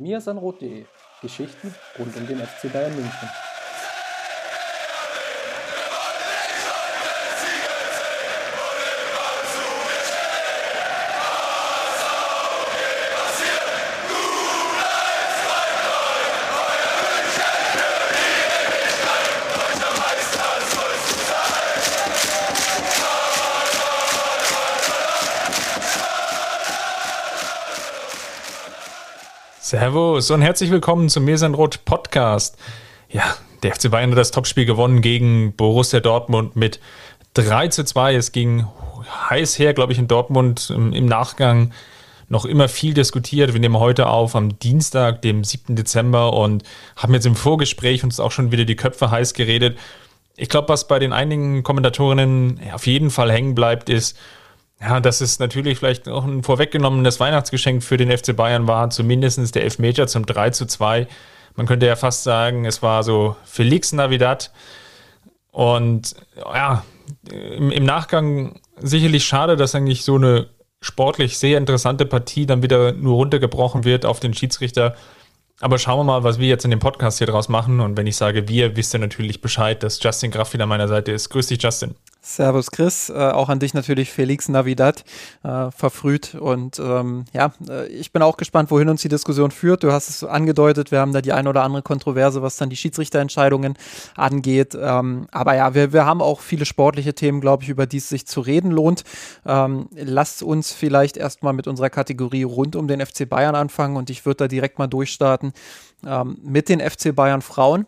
miasanrot.de Geschichten rund um den FC Bayern München. Servus und herzlich willkommen zum Mesenrot Podcast. Ja, der FC Bayern hat das Topspiel gewonnen gegen Borussia Dortmund mit 3 zu 2. Es ging heiß her, glaube ich, in Dortmund im Nachgang noch immer viel diskutiert. Wir nehmen heute auf am Dienstag, dem 7. Dezember und haben jetzt im Vorgespräch uns auch schon wieder die Köpfe heiß geredet. Ich glaube, was bei den einigen Kommentatorinnen auf jeden Fall hängen bleibt, ist, ja, dass es natürlich vielleicht auch ein vorweggenommenes Weihnachtsgeschenk für den FC Bayern war, zumindest der Elfmeter zum 3 zu 2. Man könnte ja fast sagen, es war so Felix Navidad. Und ja, im, im Nachgang sicherlich schade, dass eigentlich so eine sportlich sehr interessante Partie dann wieder nur runtergebrochen wird auf den Schiedsrichter. Aber schauen wir mal, was wir jetzt in dem Podcast hier draus machen. Und wenn ich sage wir, wisst ihr natürlich Bescheid, dass Justin Graff wieder an meiner Seite ist. Grüß dich, Justin. Servus Chris, äh, auch an dich natürlich Felix Navidad, äh, verfrüht. Und ähm, ja, äh, ich bin auch gespannt, wohin uns die Diskussion führt. Du hast es angedeutet, wir haben da die eine oder andere Kontroverse, was dann die Schiedsrichterentscheidungen angeht. Ähm, aber ja, wir, wir haben auch viele sportliche Themen, glaube ich, über die es sich zu reden lohnt. Ähm, lasst uns vielleicht erstmal mit unserer Kategorie rund um den FC Bayern anfangen und ich würde da direkt mal durchstarten ähm, mit den FC Bayern Frauen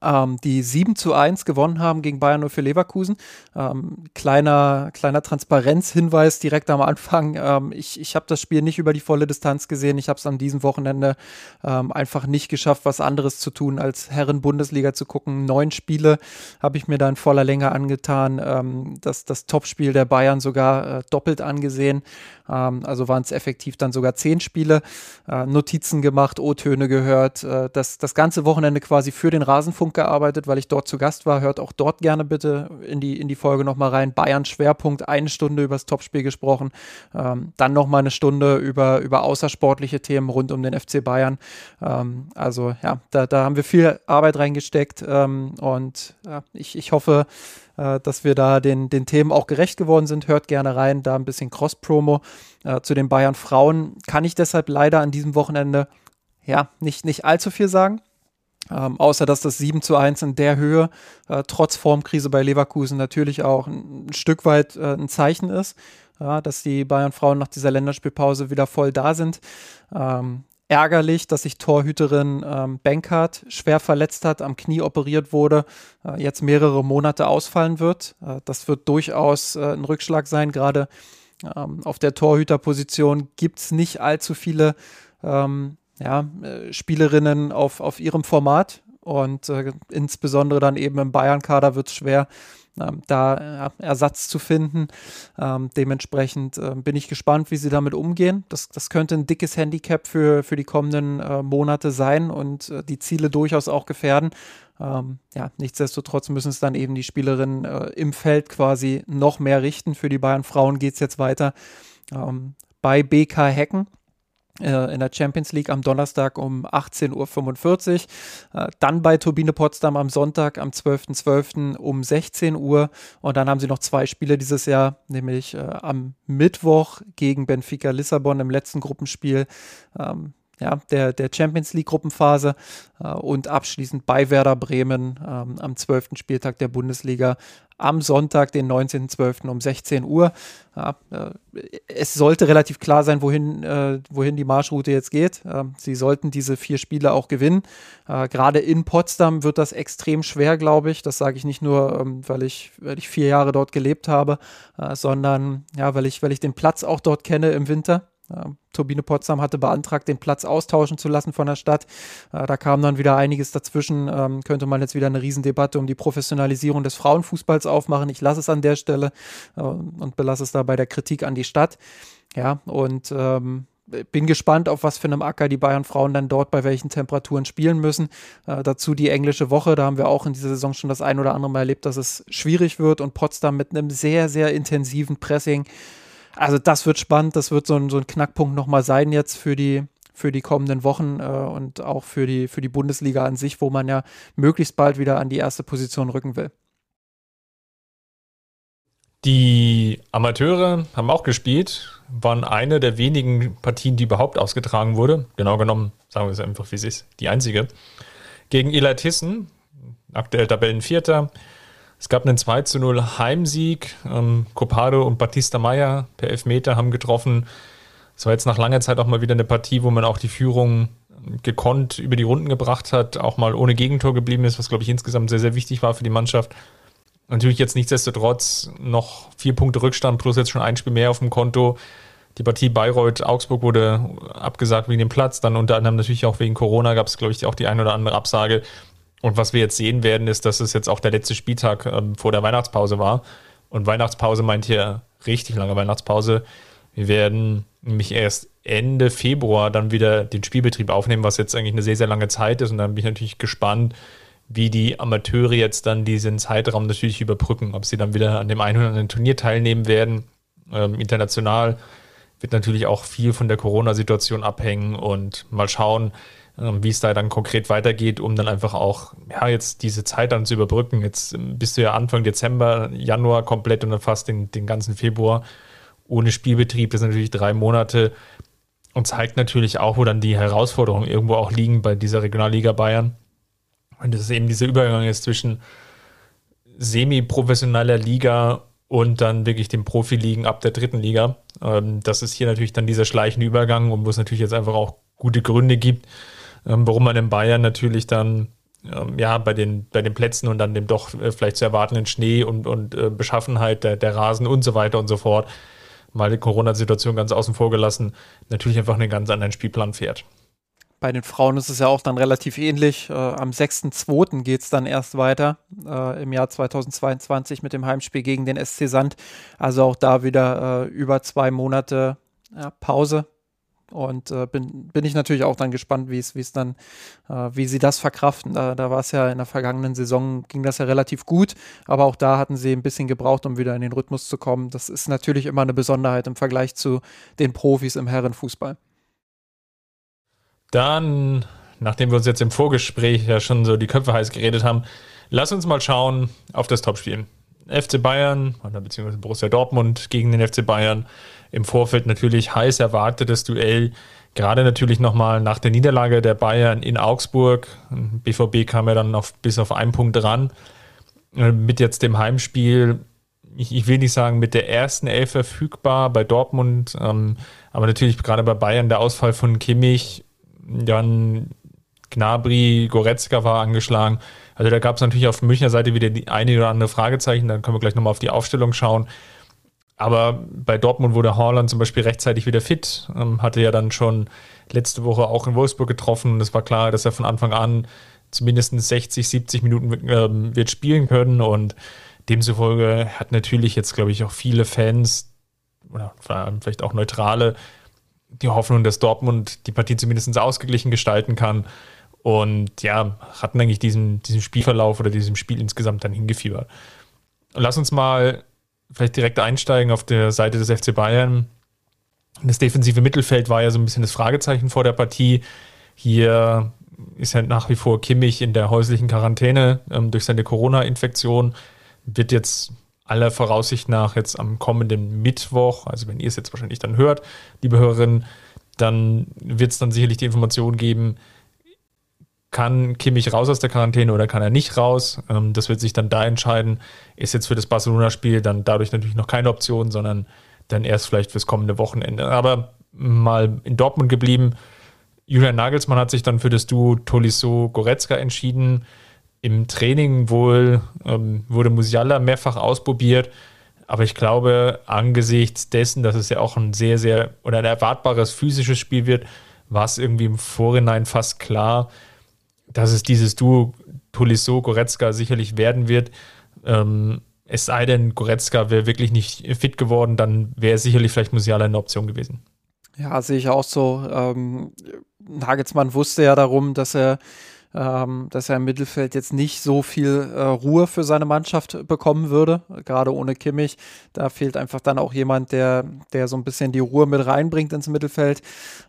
ähm, die 7 zu 1 gewonnen haben gegen Bayern 0 für Leverkusen. Ähm, kleiner, kleiner Transparenzhinweis direkt am Anfang. Ähm, ich ich habe das Spiel nicht über die volle Distanz gesehen. Ich habe es an diesem Wochenende ähm, einfach nicht geschafft, was anderes zu tun, als Herren-Bundesliga zu gucken. Neun Spiele habe ich mir da in voller Länge angetan. Ähm, das, das Topspiel der Bayern sogar äh, doppelt angesehen. Ähm, also waren es effektiv dann sogar zehn Spiele. Äh, Notizen gemacht, O-Töne gehört. Äh, das, das ganze Wochenende quasi für den Rasenfunk gearbeitet, weil ich dort zu Gast war. Hört auch dort gerne bitte in die, in die Folge nochmal rein. Bayern Schwerpunkt, eine Stunde über das Topspiel gesprochen. Ähm, dann nochmal eine Stunde über, über außersportliche Themen rund um den FC Bayern. Ähm, also ja, da, da haben wir viel Arbeit reingesteckt ähm, und ja, ich, ich hoffe, äh, dass wir da den, den Themen auch gerecht geworden sind. Hört gerne rein, da ein bisschen Cross-Promo äh, zu den Bayern Frauen. Kann ich deshalb leider an diesem Wochenende ja nicht, nicht allzu viel sagen. Ähm, außer dass das 7 zu 1 in der Höhe, äh, trotz Formkrise bei Leverkusen, natürlich auch ein, ein Stück weit äh, ein Zeichen ist, ja, dass die Bayern Frauen nach dieser Länderspielpause wieder voll da sind. Ähm, ärgerlich, dass sich Torhüterin ähm, Bankert schwer verletzt hat, am Knie operiert wurde, äh, jetzt mehrere Monate ausfallen wird. Äh, das wird durchaus äh, ein Rückschlag sein. Gerade ähm, auf der Torhüterposition gibt es nicht allzu viele ähm, ja, äh, Spielerinnen auf, auf ihrem Format. Und äh, insbesondere dann eben im Bayern-Kader wird es schwer, ähm, da äh, Ersatz zu finden. Ähm, dementsprechend äh, bin ich gespannt, wie sie damit umgehen. Das, das könnte ein dickes Handicap für, für die kommenden äh, Monate sein und äh, die Ziele durchaus auch gefährden. Ähm, ja, nichtsdestotrotz müssen es dann eben die Spielerinnen äh, im Feld quasi noch mehr richten. Für die Bayern Frauen geht es jetzt weiter ähm, bei BK Hecken in der Champions League am Donnerstag um 18.45 Uhr. Äh, dann bei Turbine Potsdam am Sonntag am 12.12. .12. um 16 Uhr. Und dann haben sie noch zwei Spiele dieses Jahr, nämlich äh, am Mittwoch gegen Benfica Lissabon im letzten Gruppenspiel. Ähm, ja, der, der Champions League Gruppenphase äh, und abschließend bei Werder Bremen ähm, am 12. Spieltag der Bundesliga am Sonntag, den 19.12. um 16 Uhr. Ja, äh, es sollte relativ klar sein, wohin, äh, wohin die Marschroute jetzt geht. Äh, sie sollten diese vier Spiele auch gewinnen. Äh, gerade in Potsdam wird das extrem schwer, glaube ich. Das sage ich nicht nur, ähm, weil, ich, weil ich vier Jahre dort gelebt habe, sondern ja, weil ich, weil ich den Platz auch dort kenne im Winter. Turbine Potsdam hatte beantragt, den Platz austauschen zu lassen von der Stadt. Äh, da kam dann wieder einiges dazwischen. Ähm, könnte man jetzt wieder eine Riesendebatte um die Professionalisierung des Frauenfußballs aufmachen. Ich lasse es an der Stelle äh, und belasse es da bei der Kritik an die Stadt. Ja, und ähm, bin gespannt, auf was für einem Acker die Bayern Frauen dann dort bei welchen Temperaturen spielen müssen. Äh, dazu die englische Woche, da haben wir auch in dieser Saison schon das ein oder andere Mal erlebt, dass es schwierig wird und Potsdam mit einem sehr, sehr intensiven Pressing also das wird spannend, das wird so ein, so ein Knackpunkt nochmal sein jetzt für die, für die kommenden Wochen äh, und auch für die, für die Bundesliga an sich, wo man ja möglichst bald wieder an die erste Position rücken will. Die Amateure haben auch gespielt, waren eine der wenigen Partien, die überhaupt ausgetragen wurde. Genau genommen, sagen wir es einfach, wie es ist, die einzige. Gegen Eli Thyssen, aktuell Tabellenvierter. Es gab einen 2 zu 0 Heimsieg. Ähm, Copado und Batista Meyer per Elfmeter haben getroffen. Es war jetzt nach langer Zeit auch mal wieder eine Partie, wo man auch die Führung gekonnt über die Runden gebracht hat, auch mal ohne Gegentor geblieben ist, was, glaube ich, insgesamt sehr, sehr wichtig war für die Mannschaft. Natürlich jetzt nichtsdestotrotz noch vier Punkte Rückstand plus jetzt schon ein Spiel mehr auf dem Konto. Die Partie Bayreuth-Augsburg wurde abgesagt wegen dem Platz, dann unter anderem natürlich auch wegen Corona gab es, glaube ich, auch die ein oder andere Absage. Und was wir jetzt sehen werden, ist, dass es jetzt auch der letzte Spieltag ähm, vor der Weihnachtspause war. Und Weihnachtspause meint hier richtig lange Weihnachtspause. Wir werden nämlich erst Ende Februar dann wieder den Spielbetrieb aufnehmen, was jetzt eigentlich eine sehr, sehr lange Zeit ist. Und dann bin ich natürlich gespannt, wie die Amateure jetzt dann diesen Zeitraum natürlich überbrücken, ob sie dann wieder an dem einen oder anderen Turnier teilnehmen werden. Ähm, international wird natürlich auch viel von der Corona-Situation abhängen und mal schauen, wie es da dann konkret weitergeht, um dann einfach auch, ja, jetzt diese Zeit dann zu überbrücken. Jetzt ähm, bist du ja Anfang Dezember, Januar komplett und dann fast den, den ganzen Februar ohne Spielbetrieb. Das sind natürlich drei Monate und zeigt natürlich auch, wo dann die Herausforderungen irgendwo auch liegen bei dieser Regionalliga Bayern. Und das ist eben dieser Übergang ist zwischen semi-professioneller Liga und dann wirklich den Profiligen ab der dritten Liga. Ähm, das ist hier natürlich dann dieser schleichende Übergang und wo es natürlich jetzt einfach auch gute Gründe gibt, ähm, warum man in Bayern natürlich dann ähm, ja bei den, bei den Plätzen und dann dem doch äh, vielleicht zu erwartenden Schnee und, und äh, Beschaffenheit der, der Rasen und so weiter und so fort, mal die Corona-Situation ganz außen vor gelassen, natürlich einfach einen ganz anderen Spielplan fährt. Bei den Frauen ist es ja auch dann relativ ähnlich. Äh, am 6.2. geht es dann erst weiter äh, im Jahr 2022 mit dem Heimspiel gegen den SC Sand. Also auch da wieder äh, über zwei Monate ja, Pause. Und äh, bin, bin ich natürlich auch dann gespannt, wie es, dann, äh, wie sie das verkraften. Da, da war es ja in der vergangenen Saison, ging das ja relativ gut, aber auch da hatten sie ein bisschen gebraucht, um wieder in den Rhythmus zu kommen. Das ist natürlich immer eine Besonderheit im Vergleich zu den Profis im Herrenfußball. Dann, nachdem wir uns jetzt im Vorgespräch ja schon so die Köpfe heiß geredet haben, lass uns mal schauen auf das Topspiel. FC Bayern oder beziehungsweise Borussia Dortmund gegen den FC Bayern. Im Vorfeld natürlich heiß erwartetes Duell. Gerade natürlich nochmal nach der Niederlage der Bayern in Augsburg. BVB kam ja dann auf, bis auf einen Punkt ran. Äh, mit jetzt dem Heimspiel, ich, ich will nicht sagen mit der ersten Elf verfügbar bei Dortmund, ähm, aber natürlich gerade bei Bayern der Ausfall von Kimmich dann Gnabry, Goretzka war angeschlagen. Also da gab es natürlich auf Münchner Seite wieder die eine oder andere Fragezeichen. Dann können wir gleich nochmal auf die Aufstellung schauen. Aber bei Dortmund wurde Haaland zum Beispiel rechtzeitig wieder fit. Ähm, hatte ja dann schon letzte Woche auch in Wolfsburg getroffen. Und es war klar, dass er von Anfang an zumindest 60, 70 Minuten ähm, wird spielen können. Und demzufolge hat natürlich jetzt, glaube ich, auch viele Fans oder vielleicht auch Neutrale die Hoffnung, dass Dortmund die Partie zumindest ausgeglichen gestalten kann. Und ja, hatten eigentlich diesen, diesen Spielverlauf oder diesem Spiel insgesamt dann hingefiebert. Lass uns mal vielleicht direkt einsteigen auf der Seite des FC Bayern. Das defensive Mittelfeld war ja so ein bisschen das Fragezeichen vor der Partie. Hier ist ja nach wie vor Kimmich in der häuslichen Quarantäne ähm, durch seine Corona-Infektion. Wird jetzt aller Voraussicht nach jetzt am kommenden Mittwoch, also wenn ihr es jetzt wahrscheinlich dann hört, liebe Hörerinnen, dann wird es dann sicherlich die Information geben, kann Kimmich raus aus der Quarantäne oder kann er nicht raus? Ähm, das wird sich dann da entscheiden. Ist jetzt für das Barcelona-Spiel dann dadurch natürlich noch keine Option, sondern dann erst vielleicht fürs kommende Wochenende. Aber mal in Dortmund geblieben. Julian Nagelsmann hat sich dann für das Duo Tolisso-Goretzka entschieden. Im Training wohl ähm, wurde Musiala mehrfach ausprobiert, aber ich glaube, angesichts dessen, dass es ja auch ein sehr, sehr oder ein erwartbares physisches Spiel wird, war es irgendwie im Vorhinein fast klar, dass es dieses Duo Tolisso-Goretzka sicherlich werden wird. Ähm, es sei denn, Goretzka wäre wirklich nicht fit geworden, dann wäre sicherlich vielleicht Musiala eine Option gewesen. Ja, sehe ich auch so. Ähm, Nagelsmann wusste ja darum, dass er ähm, dass er im Mittelfeld jetzt nicht so viel äh, Ruhe für seine Mannschaft bekommen würde, gerade ohne Kimmich. Da fehlt einfach dann auch jemand, der, der so ein bisschen die Ruhe mit reinbringt ins Mittelfeld.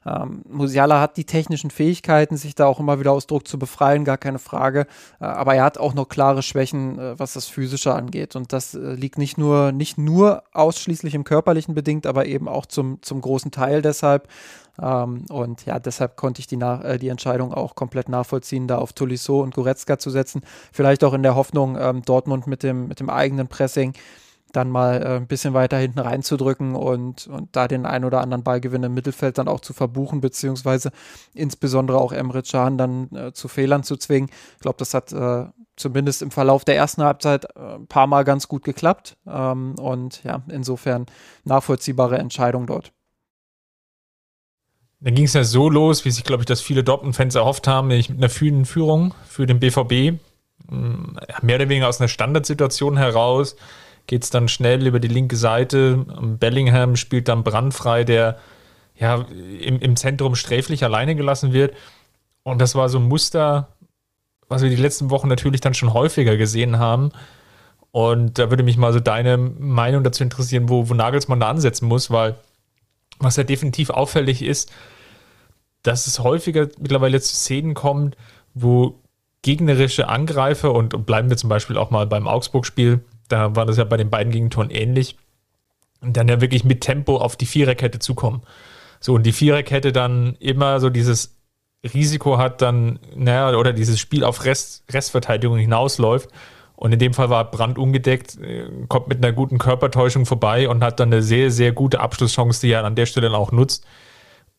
Ähm, Musiala hat die technischen Fähigkeiten, sich da auch immer wieder aus Druck zu befreien, gar keine Frage. Äh, aber er hat auch noch klare Schwächen, äh, was das Physische angeht. Und das äh, liegt nicht nur, nicht nur ausschließlich im Körperlichen bedingt, aber eben auch zum, zum großen Teil deshalb. Ähm, und ja, deshalb konnte ich die, äh, die Entscheidung auch komplett nachvollziehen, da auf Tolisso und Goretzka zu setzen. Vielleicht auch in der Hoffnung, ähm, Dortmund mit dem, mit dem eigenen Pressing dann mal äh, ein bisschen weiter hinten reinzudrücken und, und da den ein oder anderen Ballgewinn im Mittelfeld dann auch zu verbuchen, beziehungsweise insbesondere auch Emre Can dann äh, zu Fehlern zu zwingen. Ich glaube, das hat äh, zumindest im Verlauf der ersten Halbzeit äh, ein paar Mal ganz gut geklappt. Ähm, und ja, insofern nachvollziehbare Entscheidung dort. Dann ging es ja so los, wie sich, glaube ich, das viele Dortmund-Fans erhofft haben, nämlich mit einer frühen Führung für den BVB. Mm, mehr oder weniger aus einer Standardsituation heraus geht es dann schnell über die linke Seite. Bellingham spielt dann brandfrei, der ja im, im Zentrum sträflich alleine gelassen wird. Und das war so ein Muster, was wir die letzten Wochen natürlich dann schon häufiger gesehen haben. Und da würde mich mal so deine Meinung dazu interessieren, wo, wo Nagelsmann da ansetzen muss, weil was ja definitiv auffällig ist, dass es häufiger mittlerweile zu Szenen kommt, wo gegnerische Angreifer und, bleiben wir zum Beispiel auch mal beim Augsburg-Spiel, da war das ja bei den beiden Gegentoren ähnlich, und dann ja wirklich mit Tempo auf die Viererkette zukommen. So, und die Viererkette dann immer so dieses Risiko hat, dann, naja, oder dieses Spiel auf Rest, Restverteidigung hinausläuft. Und in dem Fall war Brand ungedeckt, äh, kommt mit einer guten Körpertäuschung vorbei und hat dann eine sehr, sehr gute Abschlusschance, die er an der Stelle dann auch nutzt.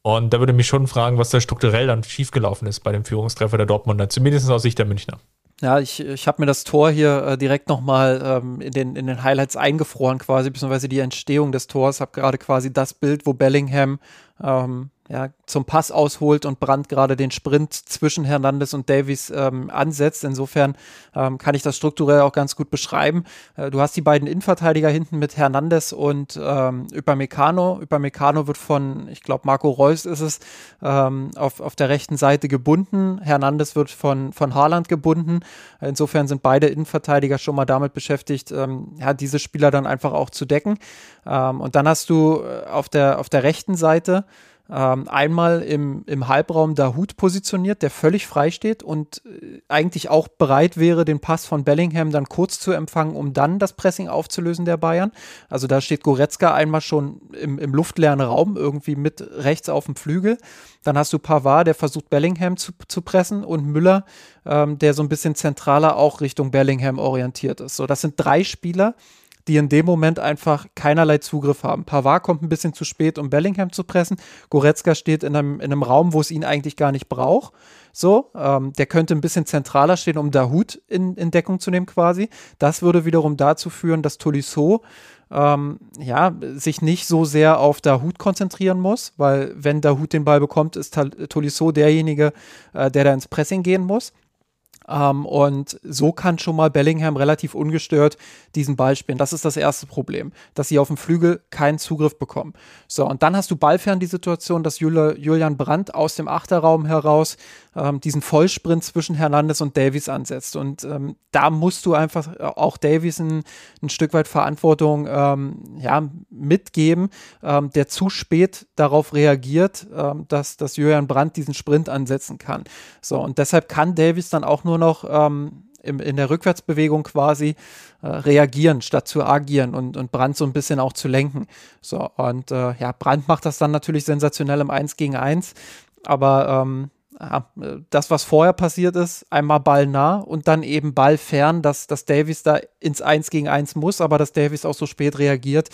Und da würde mich schon fragen, was da strukturell dann schiefgelaufen ist bei dem Führungstreffer der Dortmunder, zumindest aus Sicht der Münchner. Ja, ich, ich habe mir das Tor hier äh, direkt nochmal ähm, in, den, in den Highlights eingefroren quasi, beziehungsweise die Entstehung des Tors, habe gerade quasi das Bild, wo Bellingham ähm, ja, zum Pass ausholt und Brandt gerade den Sprint zwischen Hernandez und Davies ähm, ansetzt. Insofern ähm, kann ich das strukturell auch ganz gut beschreiben. Äh, du hast die beiden Innenverteidiger hinten mit Hernandez und ähm, Upamecano. Upamecano wird von, ich glaube, Marco Reus ist es, ähm, auf, auf der rechten Seite gebunden. Hernandez wird von, von Haaland gebunden. Insofern sind beide Innenverteidiger schon mal damit beschäftigt, ähm, ja, diese Spieler dann einfach auch zu decken. Ähm, und dann hast du äh, auf der, auf der rechten Seite ähm, einmal im, im Halbraum Dahut positioniert, der völlig frei steht und äh, eigentlich auch bereit wäre, den Pass von Bellingham dann kurz zu empfangen, um dann das Pressing aufzulösen der Bayern. Also da steht Goretzka einmal schon im, im luftleeren Raum, irgendwie mit rechts auf dem Flügel. Dann hast du Pavard, der versucht Bellingham zu, zu pressen und Müller, ähm, der so ein bisschen zentraler auch Richtung Bellingham orientiert ist. So, das sind drei Spieler, die in dem Moment einfach keinerlei Zugriff haben. Pavard kommt ein bisschen zu spät, um Bellingham zu pressen. Goretzka steht in einem, in einem Raum, wo es ihn eigentlich gar nicht braucht. So, ähm, der könnte ein bisschen zentraler stehen, um Dahut in, in Deckung zu nehmen quasi. Das würde wiederum dazu führen, dass Tolisso ähm, ja, sich nicht so sehr auf Dahut konzentrieren muss, weil wenn Dahut den Ball bekommt, ist Tolisso derjenige, äh, der da ins Pressing gehen muss. Ähm, und so kann schon mal Bellingham relativ ungestört diesen Ball spielen. Das ist das erste Problem, dass sie auf dem Flügel keinen Zugriff bekommen. So, und dann hast du ballfern die Situation, dass Julian Brandt aus dem Achterraum heraus ähm, diesen Vollsprint zwischen Hernandez und Davies ansetzt. Und ähm, da musst du einfach auch Davies ein, ein Stück weit Verantwortung ähm, ja, mitgeben, ähm, der zu spät darauf reagiert, ähm, dass, dass Julian Brandt diesen Sprint ansetzen kann. So, und deshalb kann Davies dann auch nur noch ähm, im, in der Rückwärtsbewegung quasi äh, reagieren, statt zu agieren und, und Brandt so ein bisschen auch zu lenken. So, und äh, ja, Brandt macht das dann natürlich sensationell im 1 gegen 1, aber ähm, ja, das, was vorher passiert ist, einmal Ball nah und dann eben Ball fern, dass, dass Davies da ins 1 gegen 1 muss, aber dass Davies auch so spät reagiert.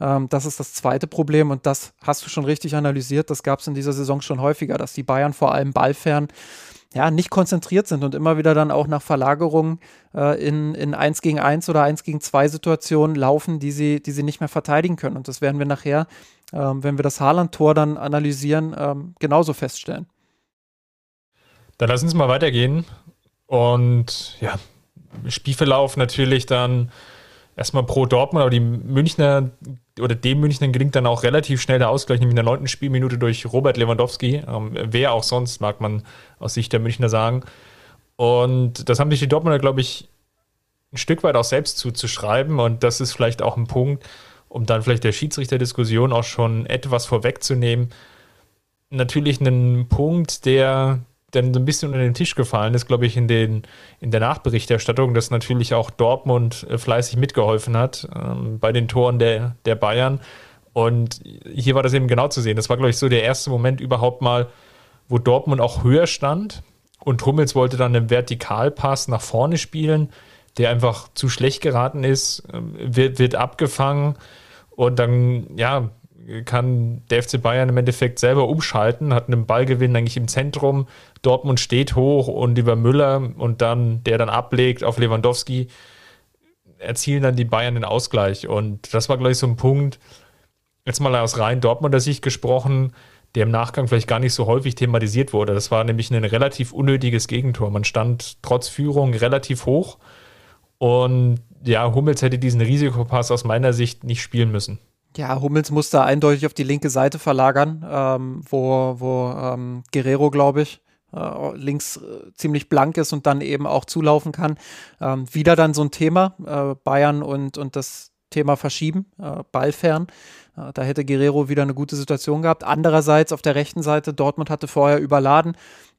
Ähm, das ist das zweite Problem und das hast du schon richtig analysiert. Das gab es in dieser Saison schon häufiger, dass die Bayern vor allem ballfern ja, nicht konzentriert sind und immer wieder dann auch nach Verlagerungen äh, in, in 1 gegen 1 oder 1 gegen 2 Situationen laufen, die sie, die sie nicht mehr verteidigen können. Und das werden wir nachher, ähm, wenn wir das Haaland-Tor dann analysieren, ähm, genauso feststellen. Dann lass uns mal weitergehen. Und ja, Spielverlauf natürlich dann erstmal pro Dortmund, aber die Münchner oder dem Münchner gelingt dann auch relativ schnell der Ausgleich, nämlich in der neunten Spielminute durch Robert Lewandowski. Ähm, wer auch sonst, mag man aus Sicht der Münchner sagen. Und das haben sich die Dortmunder, glaube ich, ein Stück weit auch selbst zuzuschreiben. Und das ist vielleicht auch ein Punkt, um dann vielleicht der Schiedsrichterdiskussion auch schon etwas vorwegzunehmen. Natürlich ein Punkt, der dann so ein bisschen unter den Tisch gefallen ist, glaube ich, in, den, in der Nachberichterstattung, dass natürlich auch Dortmund äh, fleißig mitgeholfen hat ähm, bei den Toren der, der Bayern. Und hier war das eben genau zu sehen. Das war, glaube ich, so der erste Moment überhaupt mal, wo Dortmund auch höher stand und Hummels wollte dann einen Vertikalpass nach vorne spielen, der einfach zu schlecht geraten ist, ähm, wird, wird abgefangen und dann, ja, kann der FC Bayern im Endeffekt selber umschalten, hat einen Ballgewinn eigentlich im Zentrum. Dortmund steht hoch und über Müller und dann, der dann ablegt auf Lewandowski, erzielen dann die Bayern den Ausgleich. Und das war, gleich so ein Punkt, jetzt mal aus rein Dortmunder Sicht gesprochen, der im Nachgang vielleicht gar nicht so häufig thematisiert wurde. Das war nämlich ein relativ unnötiges Gegentor. Man stand trotz Führung relativ hoch und ja, Hummels hätte diesen Risikopass aus meiner Sicht nicht spielen müssen. Ja, Hummels musste eindeutig auf die linke Seite verlagern, ähm, wo, wo ähm, Guerrero, glaube ich, äh, links äh, ziemlich blank ist und dann eben auch zulaufen kann. Ähm, wieder dann so ein Thema, äh, Bayern und, und das Thema Verschieben, äh, Ballfern. Äh, da hätte Guerrero wieder eine gute Situation gehabt. Andererseits auf der rechten Seite, Dortmund hatte vorher überladen.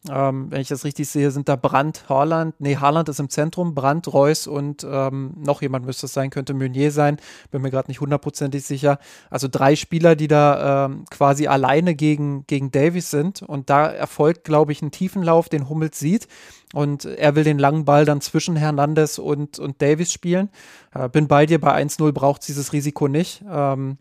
Ähm, wenn ich das richtig sehe, sind da Brandt, Haaland, nee, Haaland ist im Zentrum, Brandt, Reus und ähm, noch jemand müsste es sein, könnte Meunier sein, bin mir gerade nicht hundertprozentig sicher. Also drei Spieler, die da ähm, quasi alleine gegen, gegen Davies sind und da erfolgt, glaube ich, ein Tiefenlauf, den Hummels sieht und er will den langen Ball dann zwischen Hernandez und, und Davies spielen. Äh, bin bei dir, bei 1-0 braucht es dieses Risiko nicht. Ähm,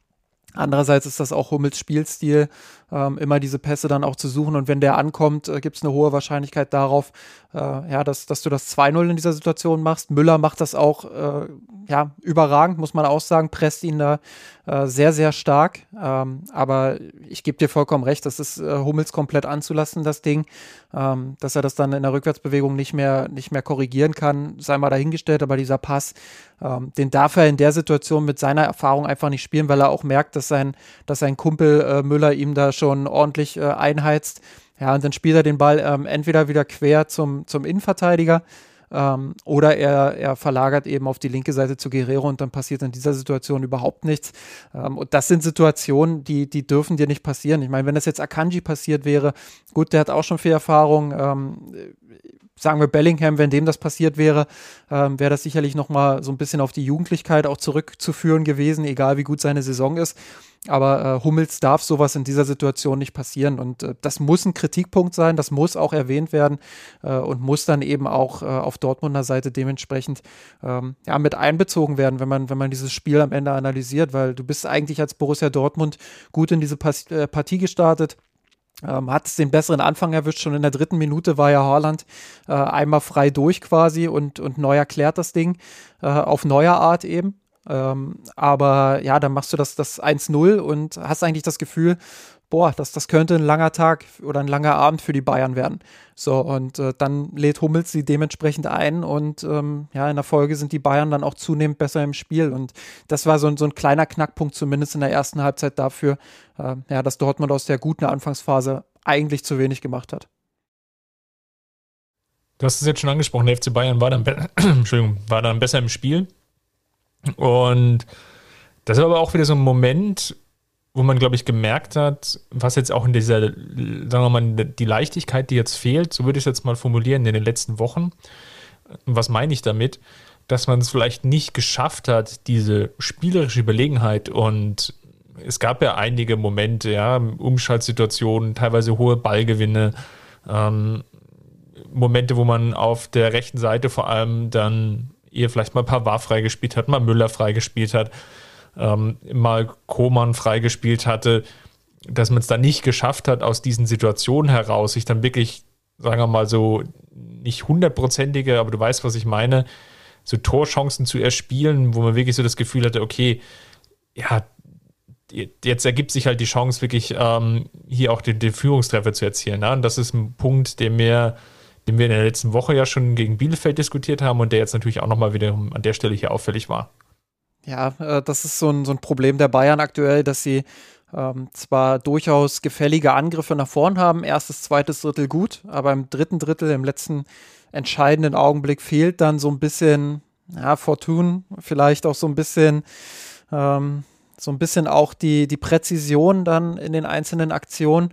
Andererseits ist das auch Hummels Spielstil, ähm, immer diese Pässe dann auch zu suchen. Und wenn der ankommt, äh, gibt es eine hohe Wahrscheinlichkeit darauf, äh, ja, dass, dass du das 2-0 in dieser Situation machst. Müller macht das auch äh, ja, überragend, muss man auch sagen, presst ihn da äh, sehr, sehr stark. Ähm, aber ich gebe dir vollkommen recht, das ist äh, Hummels komplett anzulassen, das Ding. Ähm, dass er das dann in der Rückwärtsbewegung nicht mehr, nicht mehr korrigieren kann, sei mal dahingestellt. Aber dieser Pass, ähm, den darf er in der Situation mit seiner Erfahrung einfach nicht spielen, weil er auch merkt, dass sein, dass sein Kumpel äh, Müller ihm da schon ordentlich äh, einheizt. Ja, und dann spielt er den Ball ähm, entweder wieder quer zum, zum Innenverteidiger ähm, oder er, er verlagert eben auf die linke Seite zu Guerrero und dann passiert in dieser Situation überhaupt nichts. Ähm, und das sind Situationen, die, die dürfen dir nicht passieren. Ich meine, wenn das jetzt Akanji passiert wäre, gut, der hat auch schon viel Erfahrung. Ähm, sagen wir Bellingham, wenn dem das passiert wäre, ähm, wäre das sicherlich nochmal so ein bisschen auf die Jugendlichkeit auch zurückzuführen gewesen, egal wie gut seine Saison ist. Aber äh, Hummels darf sowas in dieser Situation nicht passieren. Und äh, das muss ein Kritikpunkt sein, das muss auch erwähnt werden äh, und muss dann eben auch äh, auf Dortmunder Seite dementsprechend ähm, ja, mit einbezogen werden, wenn man, wenn man dieses Spiel am Ende analysiert, weil du bist eigentlich als Borussia Dortmund gut in diese Pas äh, Partie gestartet ähm, hat es den besseren Anfang erwischt. Schon in der dritten Minute war ja Haaland äh, einmal frei durch quasi und, und neu erklärt das Ding äh, auf neuer Art eben. Ähm, aber ja, dann machst du das, das 1-0 und hast eigentlich das Gefühl, boah, das, das könnte ein langer Tag oder ein langer Abend für die Bayern werden. So, und äh, dann lädt Hummels sie dementsprechend ein und ähm, ja, in der Folge sind die Bayern dann auch zunehmend besser im Spiel. Und das war so, so ein kleiner Knackpunkt, zumindest in der ersten Halbzeit dafür, äh, ja, dass Dortmund aus der guten Anfangsphase eigentlich zu wenig gemacht hat. Du hast es jetzt schon angesprochen, der FC Bayern war dann, Entschuldigung, war dann besser im Spiel. Und das ist aber auch wieder so ein Moment, wo man, glaube ich, gemerkt hat, was jetzt auch in dieser, sagen wir mal, die Leichtigkeit, die jetzt fehlt, so würde ich es jetzt mal formulieren, in den letzten Wochen. Was meine ich damit? Dass man es vielleicht nicht geschafft hat, diese spielerische Überlegenheit und es gab ja einige Momente, ja, Umschaltsituationen, teilweise hohe Ballgewinne, ähm, Momente, wo man auf der rechten Seite vor allem dann ihr vielleicht mal Pavard freigespielt hat, mal Müller freigespielt hat, ähm, mal Koman freigespielt hatte, dass man es dann nicht geschafft hat, aus diesen Situationen heraus sich dann wirklich, sagen wir mal so, nicht hundertprozentige, aber du weißt, was ich meine, so Torchancen zu erspielen, wo man wirklich so das Gefühl hatte, okay, ja, jetzt ergibt sich halt die Chance, wirklich ähm, hier auch den, den Führungstreffer zu erzielen. Ne? Und das ist ein Punkt, der mir den wir in der letzten Woche ja schon gegen Bielefeld diskutiert haben und der jetzt natürlich auch nochmal wieder an der Stelle hier auffällig war. Ja, äh, das ist so ein, so ein Problem der Bayern aktuell, dass sie ähm, zwar durchaus gefällige Angriffe nach vorn haben, erstes, zweites Drittel gut, aber im dritten Drittel, im letzten entscheidenden Augenblick fehlt dann so ein bisschen, ja, Fortune, vielleicht auch so ein bisschen, ähm, so ein bisschen auch die, die Präzision dann in den einzelnen Aktionen.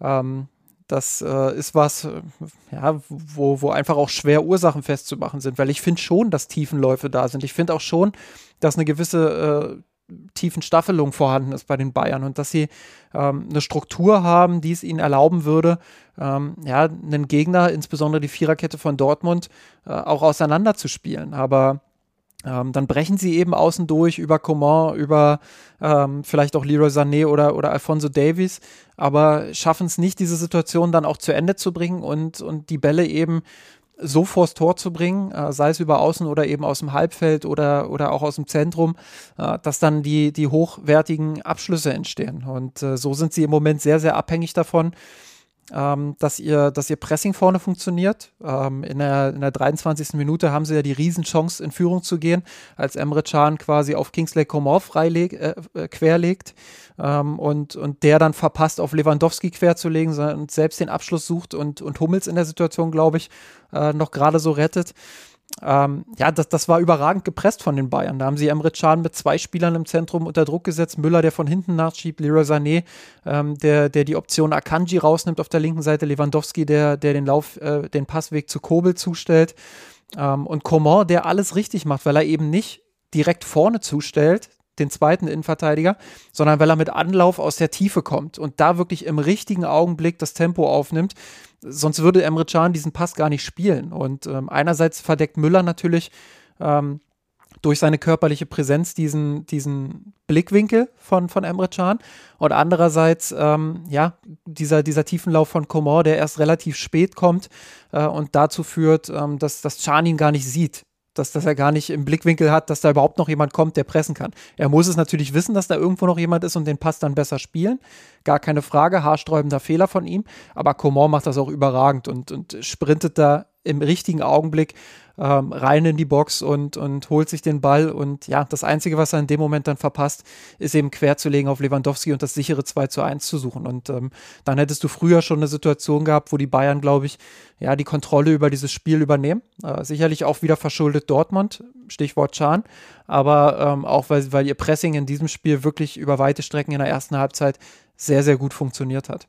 Ähm, das äh, ist was, äh, ja, wo, wo einfach auch schwer Ursachen festzumachen sind, weil ich finde schon, dass Tiefenläufe da sind. Ich finde auch schon, dass eine gewisse äh, tiefen Staffelung vorhanden ist bei den Bayern und dass sie ähm, eine Struktur haben, die es ihnen erlauben würde, ähm, ja, einen Gegner, insbesondere die Viererkette von Dortmund, äh, auch auseinanderzuspielen. Aber ähm, dann brechen sie eben außen durch über Coman, über ähm, vielleicht auch Leroy Sané oder, oder Alfonso Davies, aber schaffen es nicht, diese Situation dann auch zu Ende zu bringen und, und die Bälle eben so vors Tor zu bringen, äh, sei es über außen oder eben aus dem Halbfeld oder, oder auch aus dem Zentrum, äh, dass dann die, die hochwertigen Abschlüsse entstehen. Und äh, so sind sie im Moment sehr, sehr abhängig davon, ähm, dass, ihr, dass ihr Pressing vorne funktioniert. Ähm, in, der, in der 23. Minute haben sie ja die Riesenchance, in Führung zu gehen, als Emre Can quasi auf Kingsley Coman freileg, äh, äh, querlegt ähm, und, und der dann verpasst, auf Lewandowski querzulegen und selbst den Abschluss sucht und, und Hummels in der Situation, glaube ich, äh, noch gerade so rettet. Ähm, ja, das, das war überragend gepresst von den Bayern. Da haben sie Emre Can mit zwei Spielern im Zentrum unter Druck gesetzt. Müller, der von hinten nachschiebt, Leroy Sané, ähm, der, der die Option Akanji rausnimmt auf der linken Seite, Lewandowski, der, der den Lauf, äh, den Passweg zu Kobel zustellt. Ähm, und Coman, der alles richtig macht, weil er eben nicht direkt vorne zustellt, den zweiten Innenverteidiger, sondern weil er mit Anlauf aus der Tiefe kommt und da wirklich im richtigen Augenblick das Tempo aufnimmt. Sonst würde Emre Can diesen Pass gar nicht spielen. Und ähm, einerseits verdeckt Müller natürlich ähm, durch seine körperliche Präsenz diesen, diesen Blickwinkel von, von Emre Can und andererseits ähm, ja, dieser, dieser Tiefenlauf von Coman, der erst relativ spät kommt äh, und dazu führt, ähm, dass, dass Can ihn gar nicht sieht dass, dass er gar nicht im Blickwinkel hat, dass da überhaupt noch jemand kommt, der pressen kann. Er muss es natürlich wissen, dass da irgendwo noch jemand ist und den Pass dann besser spielen. Gar keine Frage, haarsträubender Fehler von ihm. Aber Coman macht das auch überragend und, und sprintet da im richtigen Augenblick ähm, rein in die Box und, und holt sich den Ball. Und ja, das Einzige, was er in dem Moment dann verpasst, ist eben querzulegen auf Lewandowski und das sichere 2 zu 1 zu suchen. Und ähm, dann hättest du früher schon eine Situation gehabt, wo die Bayern, glaube ich, ja, die Kontrolle über dieses Spiel übernehmen. Äh, sicherlich auch wieder verschuldet Dortmund, Stichwort Chan, aber ähm, auch weil, weil ihr Pressing in diesem Spiel wirklich über weite Strecken in der ersten Halbzeit sehr, sehr gut funktioniert hat.